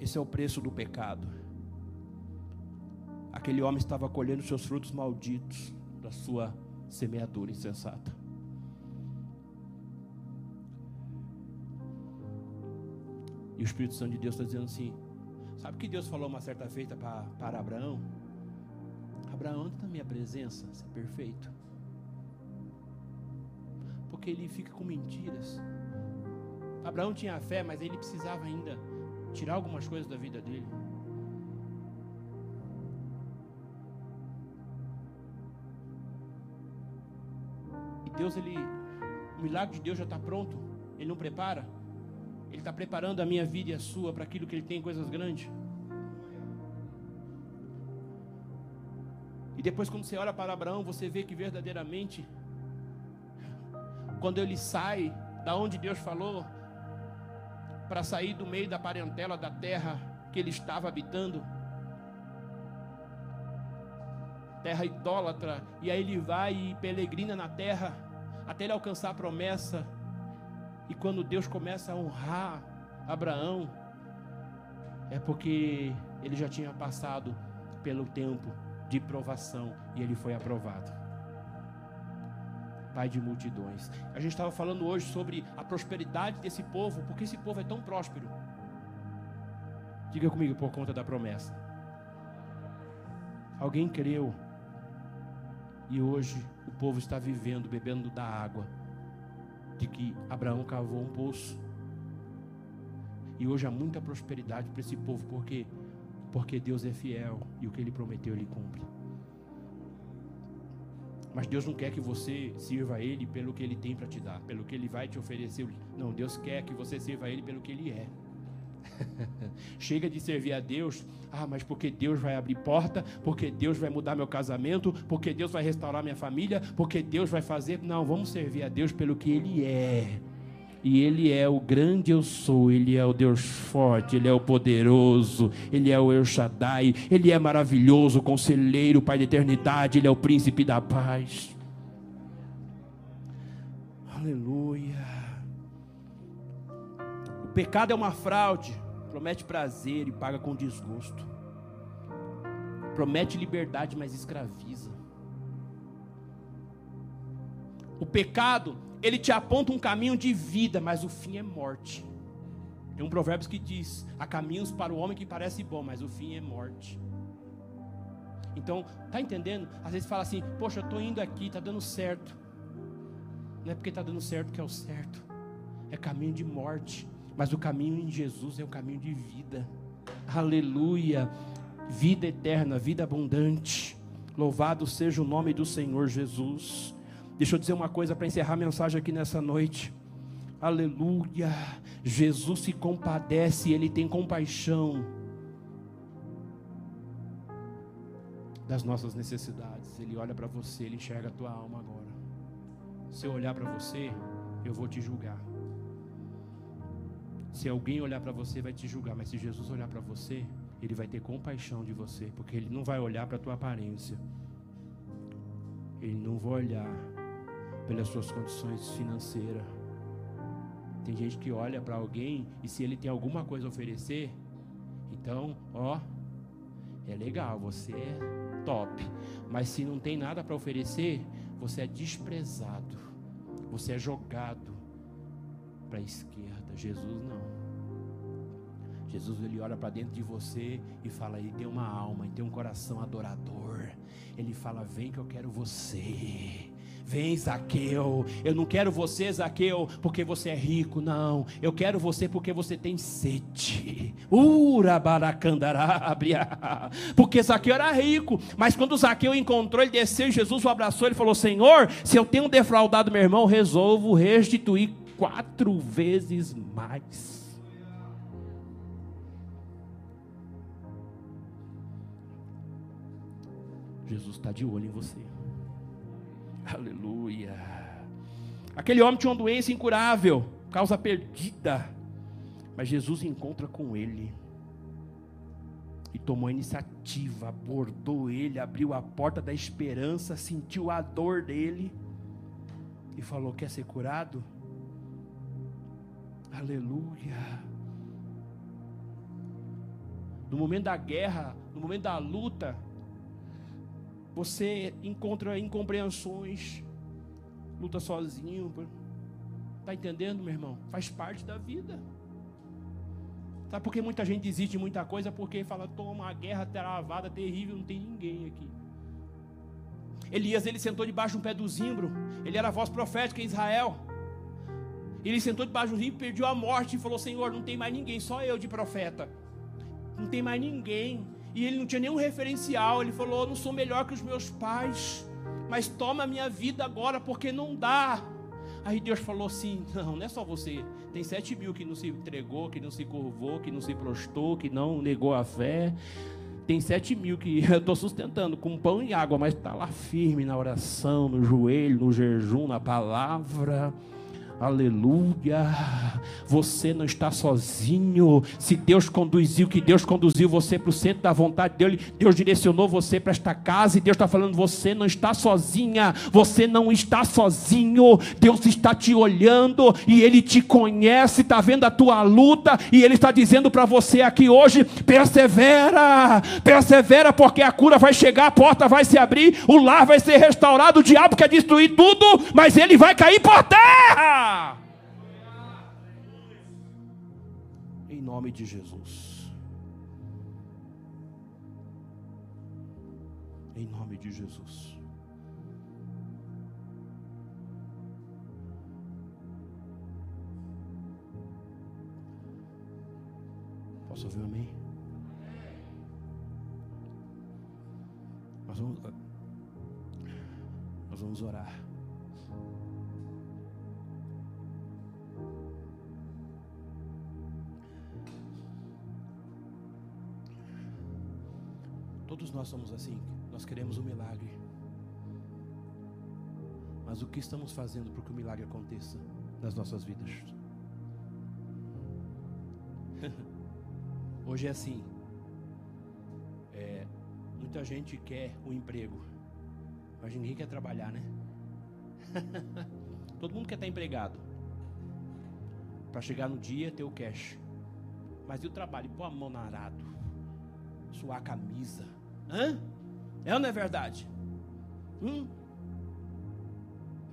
Esse é o preço do pecado aquele homem estava colhendo seus frutos malditos da sua semeadura insensata. E o Espírito Santo de Deus está dizendo assim: Sabe que Deus falou uma certa feita para, para Abraão? Abraão, anda na minha presença, você é perfeito. Porque ele fica com mentiras. Abraão tinha fé, mas ele precisava ainda tirar algumas coisas da vida dele. Deus, ele, o milagre de Deus já está pronto. Ele não prepara. Ele está preparando a minha vida e a sua para aquilo que Ele tem coisas grandes. E depois, quando você olha para Abraão, você vê que verdadeiramente, quando ele sai da onde Deus falou, para sair do meio da parentela da terra que ele estava habitando, terra idólatra, e aí ele vai e peregrina na terra até ele alcançar a promessa. E quando Deus começa a honrar Abraão, é porque ele já tinha passado pelo tempo de provação e ele foi aprovado. Pai de multidões. A gente estava falando hoje sobre a prosperidade desse povo, porque esse povo é tão próspero. Diga comigo por conta da promessa. Alguém creu e hoje o povo está vivendo, bebendo da água de que Abraão cavou um poço. E hoje há muita prosperidade para esse povo, porque porque Deus é fiel e o que ele prometeu ele cumpre. Mas Deus não quer que você sirva a Ele pelo que Ele tem para te dar, pelo que Ele vai te oferecer. Não, Deus quer que você sirva a Ele pelo que Ele é. Chega de servir a Deus, ah, mas porque Deus vai abrir porta, porque Deus vai mudar meu casamento, porque Deus vai restaurar minha família, porque Deus vai fazer. Não, vamos servir a Deus pelo que Ele é. E Ele é o grande eu sou, Ele é o Deus forte, Ele é o poderoso, Ele é o El Shaddai, Ele é maravilhoso, conselheiro, Pai da eternidade, Ele é o príncipe da paz. Aleluia. O pecado é uma fraude, promete prazer e paga com desgosto. Promete liberdade, mas escraviza. O pecado ele te aponta um caminho de vida, mas o fim é morte. Tem um provérbio que diz: há caminhos para o homem que parece bom, mas o fim é morte. Então, tá entendendo? Às vezes fala assim: poxa, eu estou indo aqui, está dando certo. Não é porque está dando certo que é o certo, é caminho de morte. Mas o caminho em Jesus é o caminho de vida. Aleluia! Vida eterna, vida abundante. Louvado seja o nome do Senhor Jesus. Deixa eu dizer uma coisa para encerrar a mensagem aqui nessa noite. Aleluia. Jesus se compadece, ele tem compaixão das nossas necessidades. Ele olha para você, ele enxerga a tua alma agora. Se eu olhar para você, eu vou te julgar. Se alguém olhar para você, vai te julgar, mas se Jesus olhar para você, ele vai ter compaixão de você, porque ele não vai olhar para a tua aparência. Ele não vai olhar pelas suas condições financeiras. Tem gente que olha para alguém e se ele tem alguma coisa a oferecer, então, ó, é legal, você é top. Mas se não tem nada para oferecer, você é desprezado. Você é jogado para a esquerda. Jesus não. Jesus ele olha para dentro de você e fala: ele tem uma alma, ele tem um coração adorador. Ele fala: vem que eu quero você. Vem, Zaqueu. Eu não quero você, Zaqueu, porque você é rico, não. Eu quero você porque você tem sede. Urabaracandarábria. Porque Zaqueu era rico, mas quando Zaqueu encontrou, ele desceu Jesus o abraçou. Ele falou: Senhor, se eu tenho defraudado meu irmão, resolvo restituir quatro vezes mais. Jesus está de olho em você. Aleluia. Aquele homem tinha uma doença incurável, causa perdida. Mas Jesus encontra com ele. E tomou a iniciativa, abordou ele, abriu a porta da esperança, sentiu a dor dele. E falou: Quer ser curado? Aleluia. No momento da guerra, no momento da luta, você encontra incompreensões, luta sozinho. Está entendendo, meu irmão? Faz parte da vida. Sabe por que muita gente desiste de muita coisa? Porque fala, toma uma guerra travada, terrível, não tem ninguém aqui. Elias, ele sentou debaixo de um pé do zimbro. Ele era a voz profética em Israel. Ele sentou debaixo do zimbro, perdeu a morte e falou: Senhor, não tem mais ninguém, só eu de profeta. Não tem mais ninguém e ele não tinha nenhum referencial. Ele falou: Não sou melhor que os meus pais, mas toma a minha vida agora, porque não dá. Aí Deus falou assim: Não, não é só você. Tem sete mil que não se entregou, que não se curvou, que não se prostou, que não negou a fé. Tem sete mil que eu estou sustentando com pão e água, mas está lá firme na oração, no joelho, no jejum, na palavra. Aleluia. Você não está sozinho. Se Deus conduziu, que Deus conduziu você para o centro da vontade dele, Deus direcionou você para esta casa e Deus está falando: você não está sozinha, você não está sozinho. Deus está te olhando e Ele te conhece, está vendo a tua luta e Ele está dizendo para você aqui hoje: persevera, persevera, porque a cura vai chegar, a porta vai se abrir, o lar vai ser restaurado, o diabo quer destruir tudo, mas ele vai cair por terra. Nome de Jesus. Em nome de Jesus. Posso ouvir amém? Nós vamos, Nós vamos orar. Todos nós somos assim, nós queremos um milagre. Mas o que estamos fazendo para que o milagre aconteça nas nossas vidas? Hoje é assim. É, muita gente quer o um emprego, mas ninguém quer trabalhar, né? Todo mundo quer estar empregado. Para chegar no dia ter o cash. Mas e o trabalho? Pôr a mão na arado. Suar a camisa. Hã? É ou não é verdade? Hum?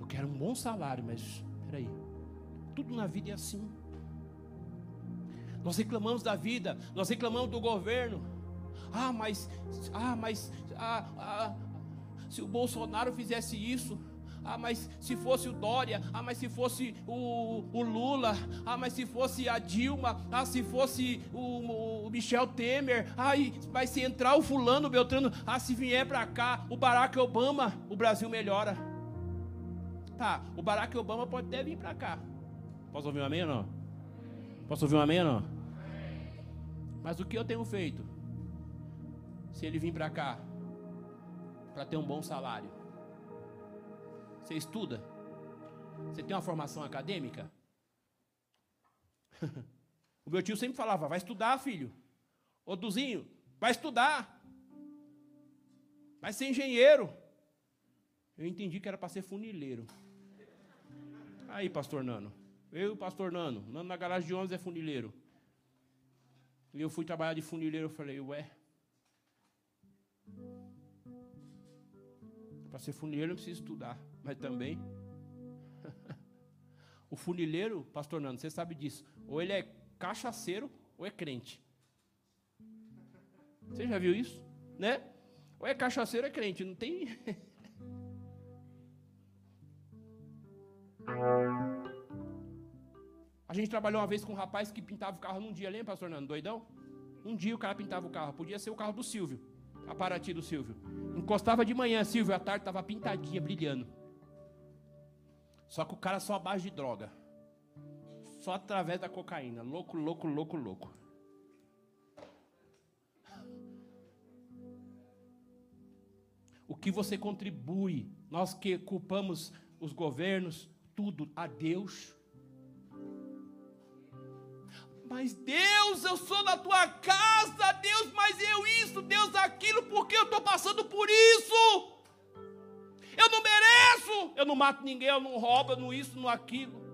Eu quero um bom salário, mas peraí. Tudo na vida é assim. Nós reclamamos da vida, nós reclamamos do governo. Ah, mas, ah, mas, ah, ah, se o Bolsonaro fizesse isso, ah, mas se fosse o Dória, ah, mas se fosse o, o Lula, ah, mas se fosse a Dilma, ah, se fosse o, o Michel Temer, ah, vai se entrar o fulano, o Beltrano, ah, se vier para cá o Barack Obama, o Brasil melhora. Tá, o Barack Obama pode até vir para cá. Posso ouvir um amém ou não? Posso ouvir um amém ou não? Mas o que eu tenho feito? Se ele vir para cá, para ter um bom salário, você estuda? Você tem uma formação acadêmica? o meu tio sempre falava: vai estudar, filho. Ô Duzinho, vai estudar. Vai ser engenheiro. Eu entendi que era para ser funileiro. Aí, pastor Nano. Eu e o pastor Nano. Nano na garagem de ônibus é funileiro. E eu fui trabalhar de funileiro. Eu falei, ué. Para ser funileiro não precisa estudar mas também. o funileiro, pastor Nando, você sabe disso. Ou ele é cachaceiro ou é crente. Você já viu isso? Né? Ou é cachaceiro ou é crente, não tem. A gente trabalhou uma vez com um rapaz que pintava o carro num dia, lembra, pastor Nando? Doidão? Um dia o cara pintava o carro, podia ser o carro do Silvio, a Paraty do Silvio. Encostava de manhã, Silvio, à tarde estava pintadinha, brilhando. Só que o cara só a base de droga. Só através da cocaína. Louco, louco, louco, louco. O que você contribui? Nós que culpamos os governos, tudo a Deus. Mas Deus, eu sou da tua casa, Deus, mas eu isso, Deus aquilo, porque eu estou passando por isso. Eu não mereço. Eu não mato ninguém, eu não roubo, eu não isso, não aquilo.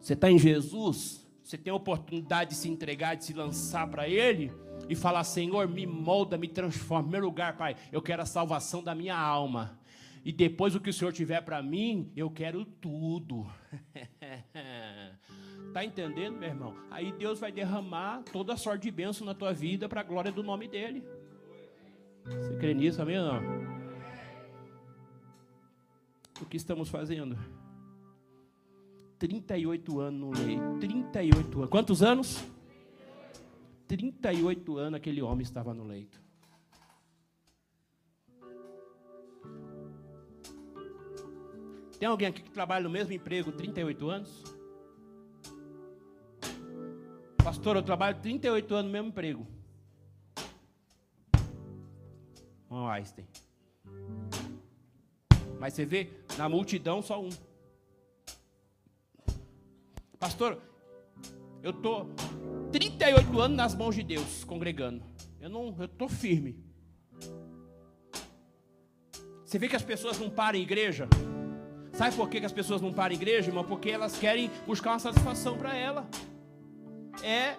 Você está em Jesus, você tem a oportunidade de se entregar, de se lançar para Ele e falar: Senhor, me molda, me transforma. Meu lugar, Pai, eu quero a salvação da minha alma. E depois o que o Senhor tiver para mim, eu quero tudo. Está entendendo, meu irmão? Aí Deus vai derramar toda a sorte de bênção na tua vida para a glória do nome dEle. Você crê nisso, amém ou não? O que estamos fazendo? 38 anos no leito. 38 anos. Quantos anos? 38 anos aquele homem estava no leito. Tem alguém aqui que trabalha no mesmo emprego 38 anos? Pastor, eu trabalho 38 anos no mesmo emprego. um Einstein. Mas você vê, na multidão só um. Pastor, eu estou 38 anos nas mãos de Deus, congregando. Eu não, eu estou firme. Você vê que as pessoas não param em igreja? Sabe por que, que as pessoas não param em igreja, irmão? Porque elas querem buscar uma satisfação para ela. É.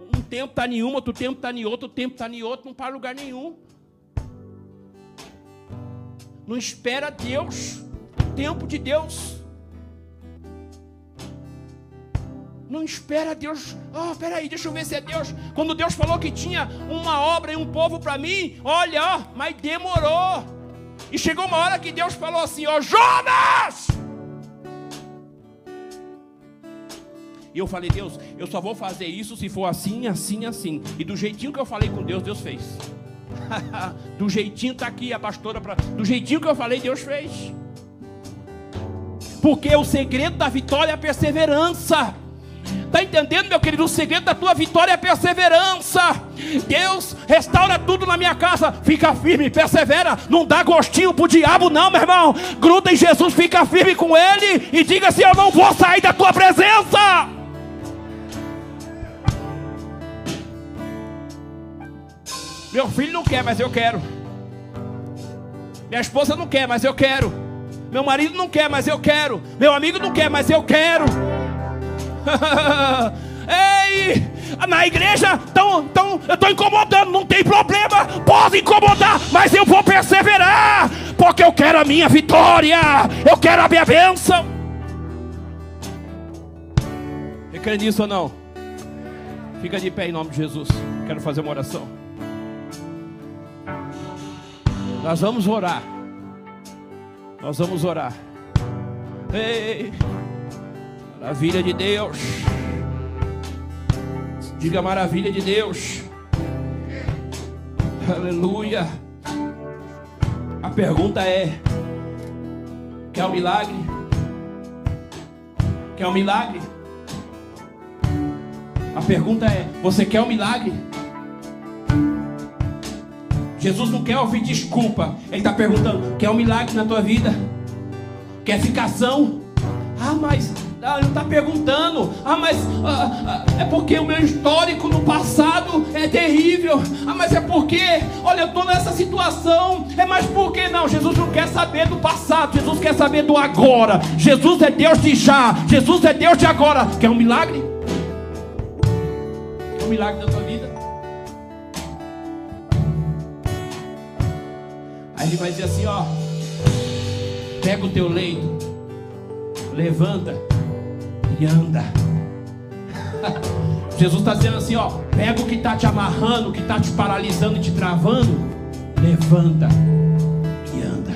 Um tempo está em um, outro tempo está em outro, outro tempo está em outro, não para lugar nenhum. Não espera Deus, tempo de Deus. Não espera Deus. Oh, peraí, deixa eu ver se é Deus. Quando Deus falou que tinha uma obra e um povo para mim, olha, mas demorou. E chegou uma hora que Deus falou assim: Ó, Jonas! E eu falei, Deus, eu só vou fazer isso se for assim, assim, assim. E do jeitinho que eu falei com Deus, Deus fez. do jeitinho tá aqui a pastora para, do jeitinho que eu falei, Deus fez. Porque o segredo da vitória é a perseverança. Está entendendo, meu querido? O segredo da tua vitória é a perseverança. Deus restaura tudo na minha casa. Fica firme, persevera. Não dá gostinho pro diabo, não, meu irmão. Gruda em Jesus, fica firme com Ele e diga assim: Eu não vou sair da tua presença. Meu filho não quer, mas eu quero. Minha esposa não quer, mas eu quero. Meu marido não quer, mas eu quero. Meu amigo não quer, mas eu quero. Ei, na igreja tão, tão, eu estou incomodando, não tem problema, pode incomodar, mas eu vou perseverar, porque eu quero a minha vitória, eu quero a minha bênção. Você crê nisso ou não? Fica de pé em nome de Jesus. Quero fazer uma oração. Nós vamos orar. Nós vamos orar. Ei. Maravilha de Deus. Diga maravilha de Deus. Aleluia. A pergunta é: quer um milagre? Quer um milagre? A pergunta é: você quer um milagre? Jesus não quer ouvir desculpa. Ele está perguntando: quer um milagre na tua vida? Quer ficação? Ah, mas ah, ele está perguntando. Ah, mas ah, ah, é porque o meu histórico no passado é terrível. Ah, mas é porque, olha, eu estou nessa situação. É mais porque não. Jesus não quer saber do passado. Jesus quer saber do agora. Jesus é Deus de já. Jesus é Deus de agora. Quer um milagre? Quer um milagre da tua vida? Aí ele vai dizer assim: ó, pega o teu leito, levanta e anda. Jesus está dizendo assim: ó, pega o que está te amarrando, o que está te paralisando e te travando, levanta e anda.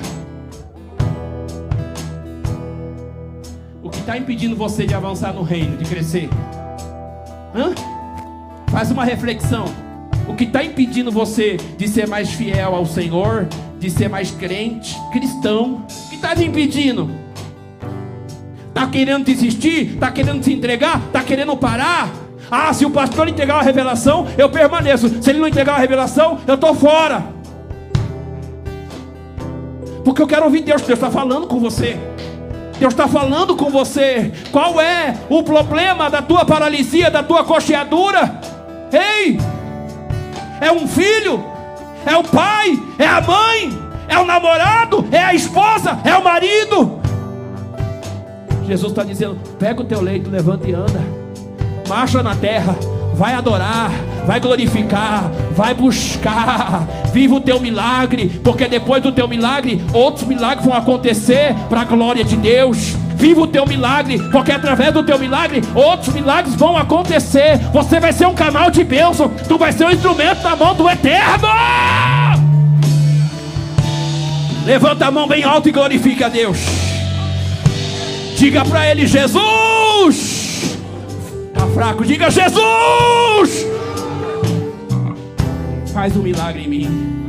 O que está impedindo você de avançar no reino, de crescer? Hã? Faz uma reflexão. O que está impedindo você de ser mais fiel ao Senhor, de ser mais crente, cristão? O que está te impedindo? Está querendo desistir? Está querendo se entregar? Está querendo parar? Ah, se o pastor entregar uma revelação, eu permaneço. Se ele não entregar uma revelação, eu estou fora. Porque eu quero ouvir Deus. Deus está falando com você. Deus está falando com você. Qual é o problema da tua paralisia, da tua cocheadura? Ei! É um filho? É o pai? É a mãe? É o namorado? É a esposa? É o marido? Jesus está dizendo: pega o teu leito, levanta e anda. Marcha na terra, vai adorar, vai glorificar, vai buscar. Viva o teu milagre, porque depois do teu milagre, outros milagres vão acontecer para a glória de Deus. Viva o teu milagre, porque através do teu milagre, outros milagres vão acontecer. Você vai ser um canal de bênção, tu vai ser um instrumento na mão do Eterno. Levanta a mão bem alto e glorifica a Deus. Diga para ele: Jesus. Está fraco, diga: Jesus. Faz um milagre em mim.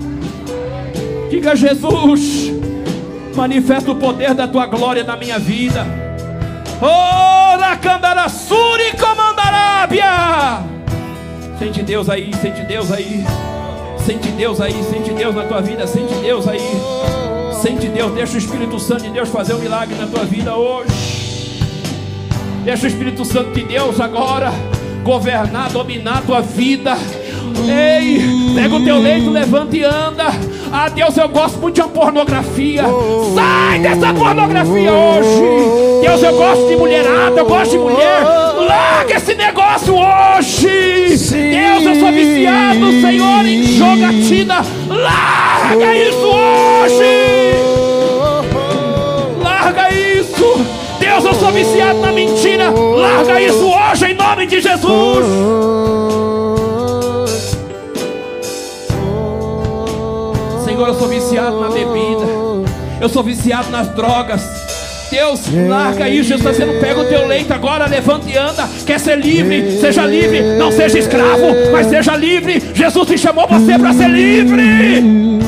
Diga: Jesus. Manifesta o poder da tua glória na minha vida. Oh, Suri Comandarábia. Sente Deus aí, sente Deus aí. Sente Deus aí, sente Deus na tua vida, sente Deus aí. Sente Deus, deixa o Espírito Santo de Deus fazer um milagre na tua vida hoje. Deixa o Espírito Santo de Deus agora governar, dominar a tua vida. Ei, pega o teu leito, levanta e anda. Ah, Deus, eu gosto muito de uma pornografia. Sai dessa pornografia hoje. Deus, eu gosto de mulherada, eu gosto de mulher. Larga esse negócio hoje. Deus, eu sou viciado, Senhor, em jogatina. Larga isso hoje. Isso. Deus, eu sou viciado na mentira. Larga isso hoje em nome de Jesus. Senhor, eu sou viciado na bebida. Eu sou viciado nas drogas. Deus, larga isso. Jesus está dizendo: pega o teu leito agora, levanta e anda. Quer ser livre? Seja livre. Não seja escravo, mas seja livre. Jesus te chamou você para ser livre.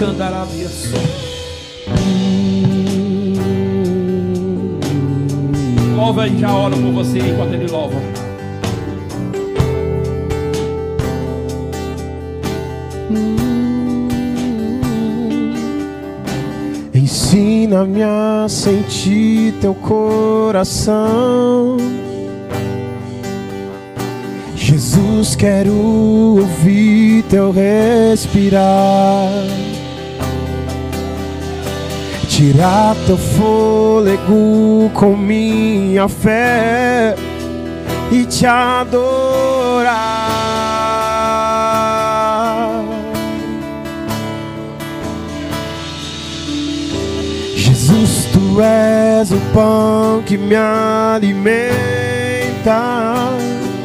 Aracandarabia. louva e já oro por você enquanto ele louva. Ensina-me a sentir teu coração. Jesus, quero ouvir teu respirar tirar teu fôlego com minha fé e te adorar. Jesus, tu és o pão que me alimenta.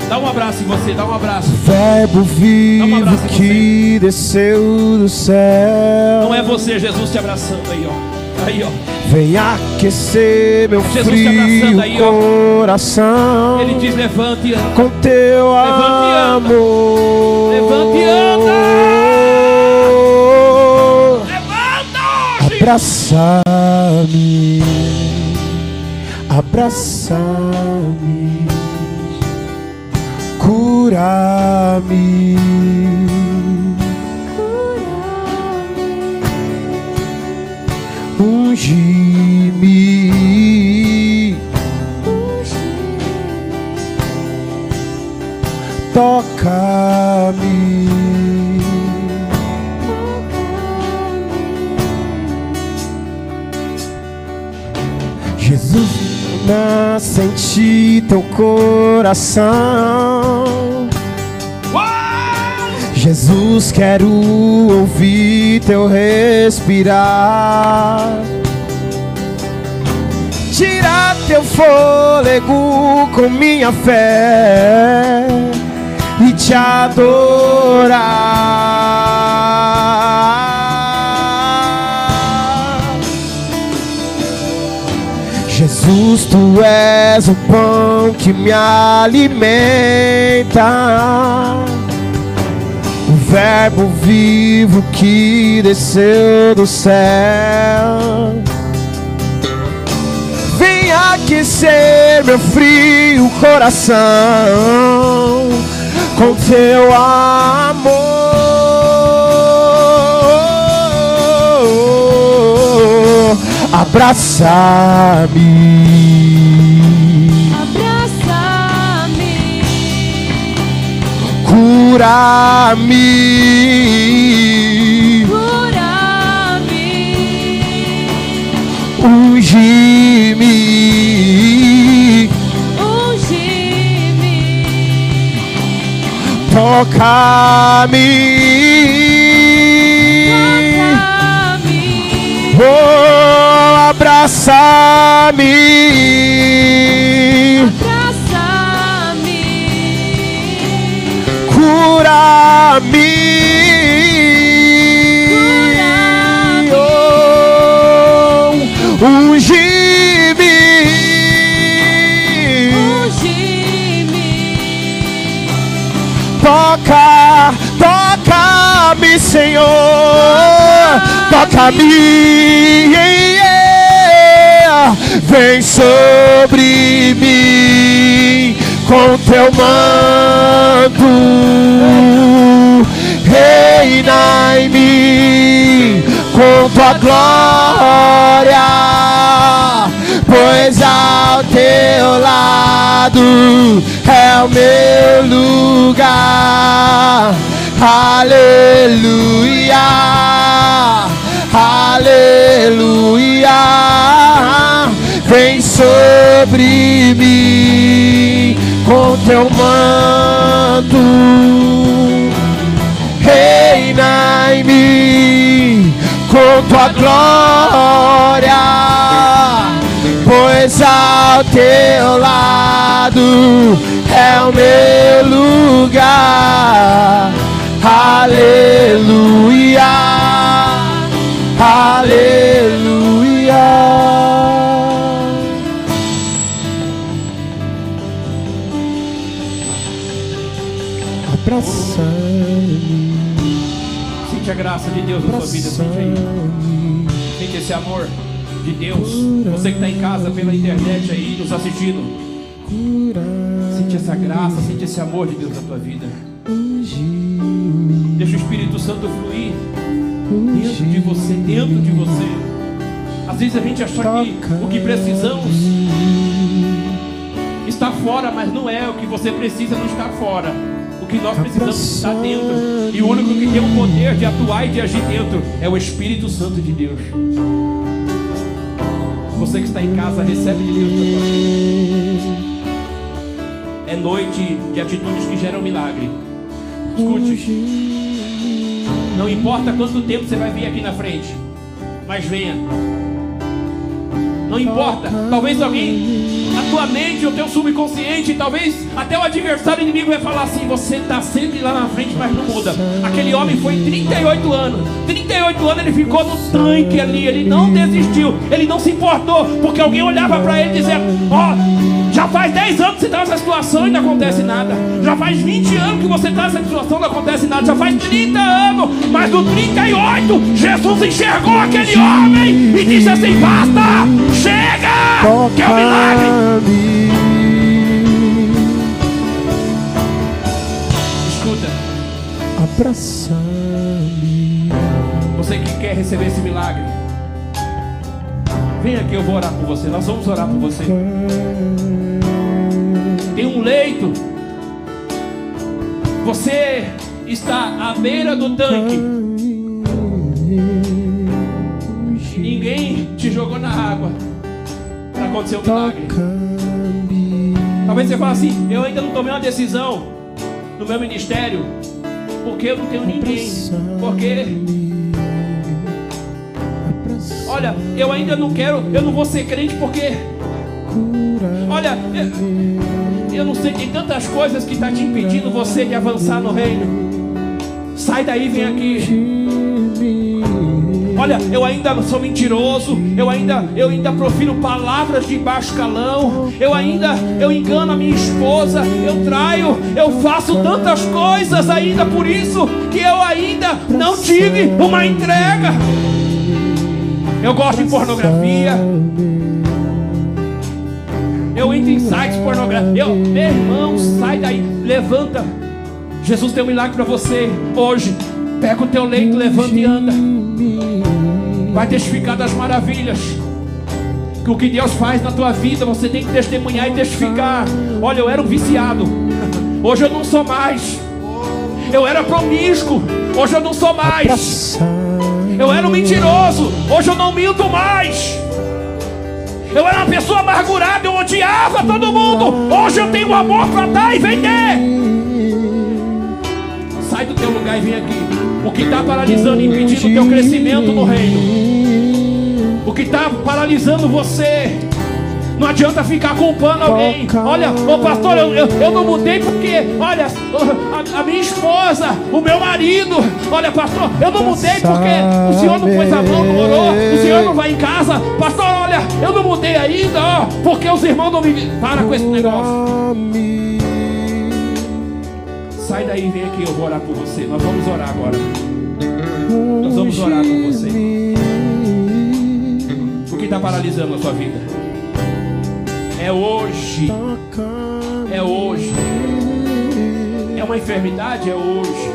Dá um abraço em você, dá um abraço. Verbo vivo um que desceu do céu. Não é você, Jesus te abraçando aí, ó. Aí, ó. Vem aquecer meu Jesus frio aí, coração. Ele diz: levante e anda. Com teu levante amor. Levante e anda. Levanta hoje. Abraça-me. Abraça-me. Cura-me unge-me, toca-me. Jesus, na senti teu coração Jesus, quero ouvir teu respirar. Tira teu fôlego com minha fé e te adorar. Jesus, tu és o pão que me alimenta Verbo vivo que desceu do céu. Aquecer meu frio coração com teu amor. Abraça-me. Cura-me, cura-me, unge-me, toca-me, toca-me, oh, abraça-me. cura-me. Toca-me, Senhor. Toca-me. Vem sobre mim com teu manto, reina em mim com tua glória, pois ao teu lado é o meu lugar. Aleluia, aleluia, vem sobre mim com teu manto, reina em mim com tua glória, pois ao teu lado é o meu lugar. Casa pela internet aí, nos assistindo. Sente essa graça, sente esse amor de Deus na tua vida. Deixa o Espírito Santo fluir dentro de você, dentro de você. Às vezes a gente acha que o que precisamos está fora, mas não é. O que você precisa não está fora. O que nós precisamos está dentro. E o único que tem o poder de atuar e de agir dentro é o Espírito Santo de Deus. Você que está em casa, recebe de Deus. É noite de atitudes que geram milagre. Escute. Não importa quanto tempo você vai vir aqui na frente, mas venha. Não importa. Talvez alguém, tua mente, o teu subconsciente, talvez até o adversário inimigo vai falar assim: você está sempre lá na frente, mas não muda. Aquele homem foi 38 anos. 38 anos ele ficou no tanque ali. Ele não desistiu. Ele não se importou. Porque alguém olhava para ele dizendo: Ó, oh, já faz 10 anos que você está nessa situação e não acontece nada. Já faz 20 anos que você está nessa situação e não acontece nada. Já faz 30 anos. Mas no 38, Jesus enxergou aquele homem e disse assim: basta! Chega! Que é um milagre! Escuta. Abraça-me. Você que quer receber esse milagre, vem aqui, eu vou orar por você. Nós vamos orar por você. Leito. Você está à beira do tanque. Ninguém te jogou na água para acontecer um milagre. Talvez você fale assim: eu ainda não tomei uma decisão no meu ministério, porque eu não tenho ninguém. Porque olha, eu ainda não quero, eu não vou ser crente porque olha, eu não sei, tem tantas coisas que está te impedindo você de avançar no reino. Sai daí, vem aqui. Olha, eu ainda sou mentiroso, eu ainda, eu ainda profiro palavras de baixo calão, eu ainda, eu engano a minha esposa, eu traio, eu faço tantas coisas ainda, por isso que eu ainda não tive uma entrega. Eu gosto de pornografia. Eu entro em sites pornográficos. Eu, meu irmão, sai daí, levanta. Jesus tem um milagre para você hoje. Pega o teu leito, levanta e anda. Vai testificar das maravilhas. Que o que Deus faz na tua vida, você tem que testemunhar e testificar. Olha, eu era um viciado. Hoje eu não sou mais. Eu era promíscuo. Hoje eu não sou mais. Eu era um mentiroso. Hoje eu não minto mais. Eu era uma pessoa amargurada, eu odiava todo mundo. Hoje eu tenho amor para dar e vender. Sai do teu lugar e vem aqui. O que está paralisando e impedindo o teu crescimento no reino. O que está paralisando você. Não adianta ficar culpando alguém. Olha, ô pastor, eu, eu, eu não mudei porque, olha, a, minha esposa, o meu marido, olha, pastor, eu não mudei porque o senhor não pôs a mão, não orou, o senhor não vai em casa. Pastor, olha, eu não mudei ainda, ó, porque os irmãos não me. Para com esse negócio. Sai daí, vem aqui, eu vou orar por você. Nós vamos orar agora. Nós vamos orar com você. O que está paralisando a sua vida? É hoje. É hoje. Uma enfermidade? É hoje.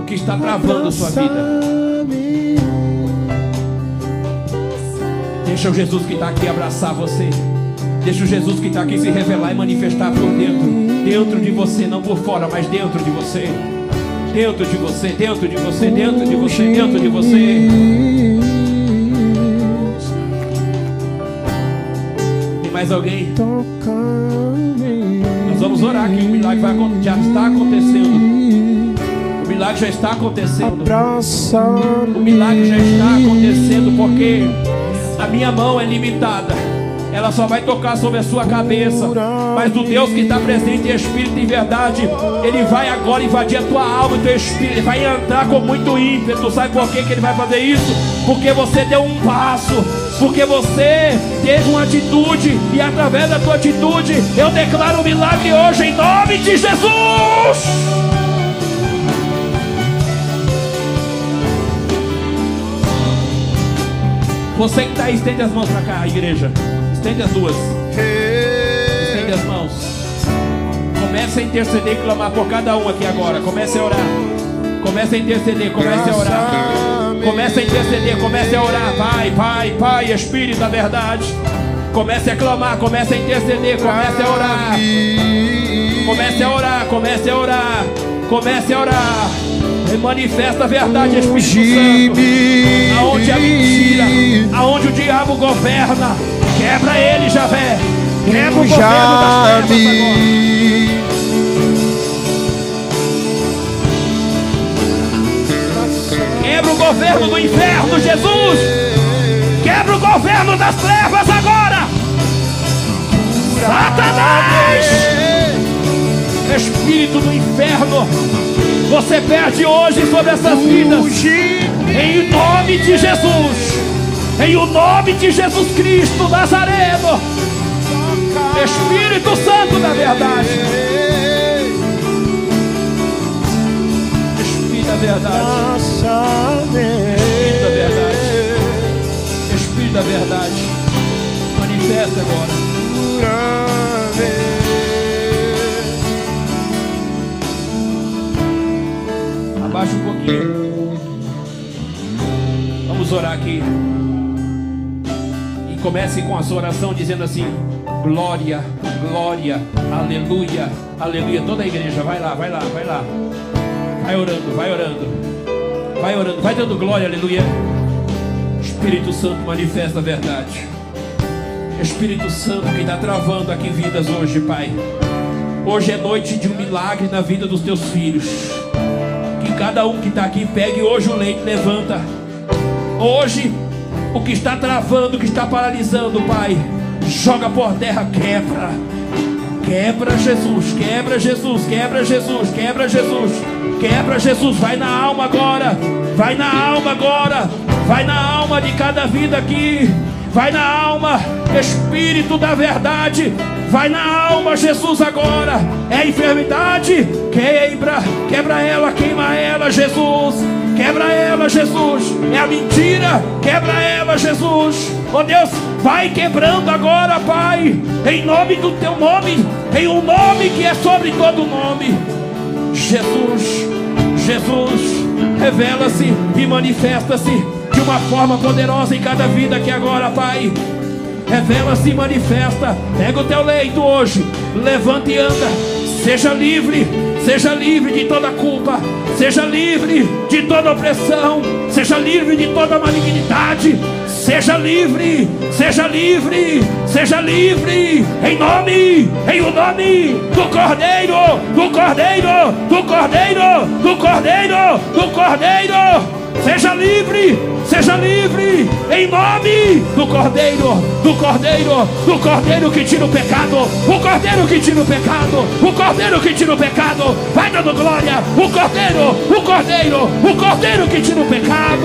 O que está travando a sua vida? Deixa o Jesus que está aqui abraçar você. Deixa o Jesus que está aqui se revelar e manifestar por dentro. Dentro de você, não por fora, mas dentro de você. Dentro de você, dentro de você, dentro de você, dentro de você. Tem mais alguém? Nós vamos orar que o milagre vai, já está acontecendo. O milagre já está acontecendo. O milagre já está acontecendo porque a minha mão é limitada ela só vai tocar sobre a sua cabeça. Mas o Deus que está presente em espírito e verdade, Ele vai agora invadir a tua alma e teu espírito. Ele vai entrar com muito ímpeto. Sabe por que, que Ele vai fazer isso? Porque você deu um passo porque você teve uma atitude e através da tua atitude eu declaro um milagre hoje em nome de Jesus. Você que está aí, estende as mãos para cá, igreja. Estende as duas. Estende as mãos. Comece a interceder e clamar por cada um aqui agora. Comece a orar. Comece a interceder, comece a orar. Comece a interceder, comece a orar. Pai, Pai, Pai, Espírito da verdade. Comece a clamar, comece a interceder, comece a orar. Comece a orar, comece a orar. Comece a orar. E manifesta a verdade, Espírito Santo. Aonde a mentira, aonde o diabo governa, quebra ele, Javé. Quebra o governo das trevas agora. Governo do inferno, Jesus. Quebra o governo das trevas agora. Satanás! Espírito do inferno, você perde hoje sobre essas vidas. Em nome de Jesus. Em o nome de Jesus Cristo Nazareno. Espírito Santo da verdade. Verdade. Espírito da verdade. Espírito da verdade. Manifesta agora. Abaixa um pouquinho. Vamos orar aqui. E comece com a sua oração dizendo assim: Glória, glória, aleluia, aleluia. Toda a igreja, vai lá, vai lá, vai lá. Vai orando, vai orando. Vai orando, vai dando glória, aleluia. Espírito Santo manifesta a verdade. Espírito Santo que está travando aqui vidas hoje, Pai. Hoje é noite de um milagre na vida dos teus filhos. Que cada um que está aqui pegue hoje o leite, levanta. Hoje, o que está travando, o que está paralisando, Pai, joga por terra, quebra. Quebra Jesus, quebra Jesus, quebra Jesus, quebra Jesus, quebra Jesus. Vai na alma agora, vai na alma agora, vai na alma de cada vida aqui, vai na alma, Espírito da verdade, vai na alma, Jesus agora. É enfermidade, quebra, quebra ela, queima ela, Jesus. Quebra ela, Jesus. É a mentira. Quebra ela, Jesus. Oh Deus, vai quebrando agora, Pai. Em nome do teu nome. Em um nome que é sobre todo nome. Jesus, Jesus, revela-se e manifesta-se de uma forma poderosa em cada vida aqui agora, Pai. Revela-se e manifesta. Pega o teu leito hoje. Levanta e anda. Seja livre. Seja livre de toda culpa. Seja livre de toda opressão. Seja livre de toda malignidade. Seja livre. Seja livre. Seja livre. Em nome. Em o nome do Cordeiro. Do Cordeiro. Do Cordeiro. Do Cordeiro. Do Cordeiro. Seja livre, seja livre, em nome do Cordeiro, do Cordeiro, do Cordeiro que tira o pecado, o Cordeiro que tira o pecado, o Cordeiro que tira o pecado, vai dando glória, o Cordeiro, o Cordeiro, o Cordeiro que tira o pecado.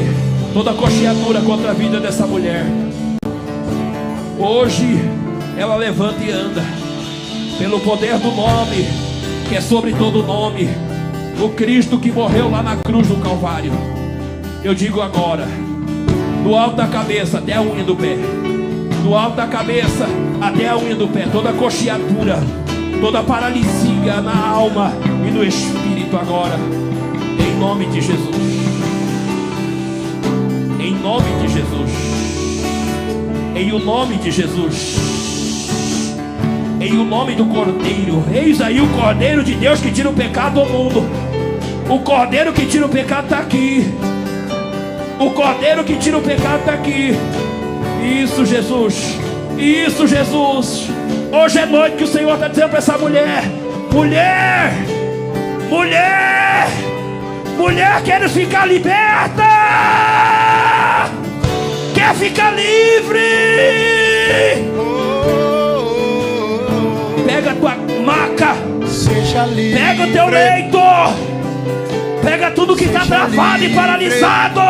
Pai, toda cocheadura contra a vida dessa mulher, hoje ela levanta e anda pelo poder do nome, que é sobre todo nome, o Cristo que morreu lá na cruz do Calvário. Eu digo agora, do alto da cabeça até a unha do pé, do alto da cabeça até a unha do pé, toda coxiatura, toda paralisia na alma e no espírito agora, em nome de Jesus. Nome de Jesus. Em o nome de Jesus em o nome do Cordeiro. Eis aí o Cordeiro de Deus que tira o pecado do mundo. O Cordeiro que tira o pecado está aqui. O Cordeiro que tira o pecado está aqui. Isso, Jesus. Isso, Jesus. Hoje é noite que o Senhor está dizendo para essa mulher: Mulher, mulher, mulher, quer ficar liberta? Quer ficar livre? Pega a tua maca. Seja livre. Pega o teu leito. Pega tudo que está Seja travado e livre. paralisado.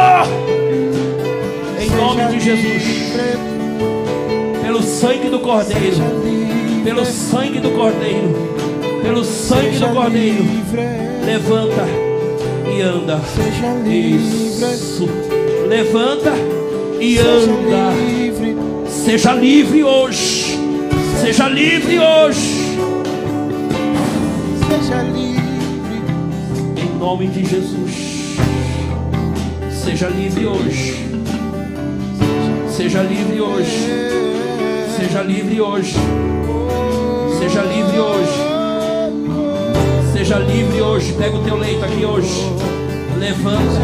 Em nome de Jesus. Pelo sangue do Cordeiro. Pelo sangue do Cordeiro. Pelo sangue Seja do Cordeiro. livre, Levanta e anda. seja livre, Isso. Levanta e anda. Seja livre hoje. Seja livre hoje. seja livre. Em nome de Jesus. Seja livre hoje. Seja livre hoje. Seja livre hoje. Seja livre hoje. Seja livre hoje. Pega o teu leito aqui hoje. Levanta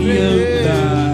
e anda.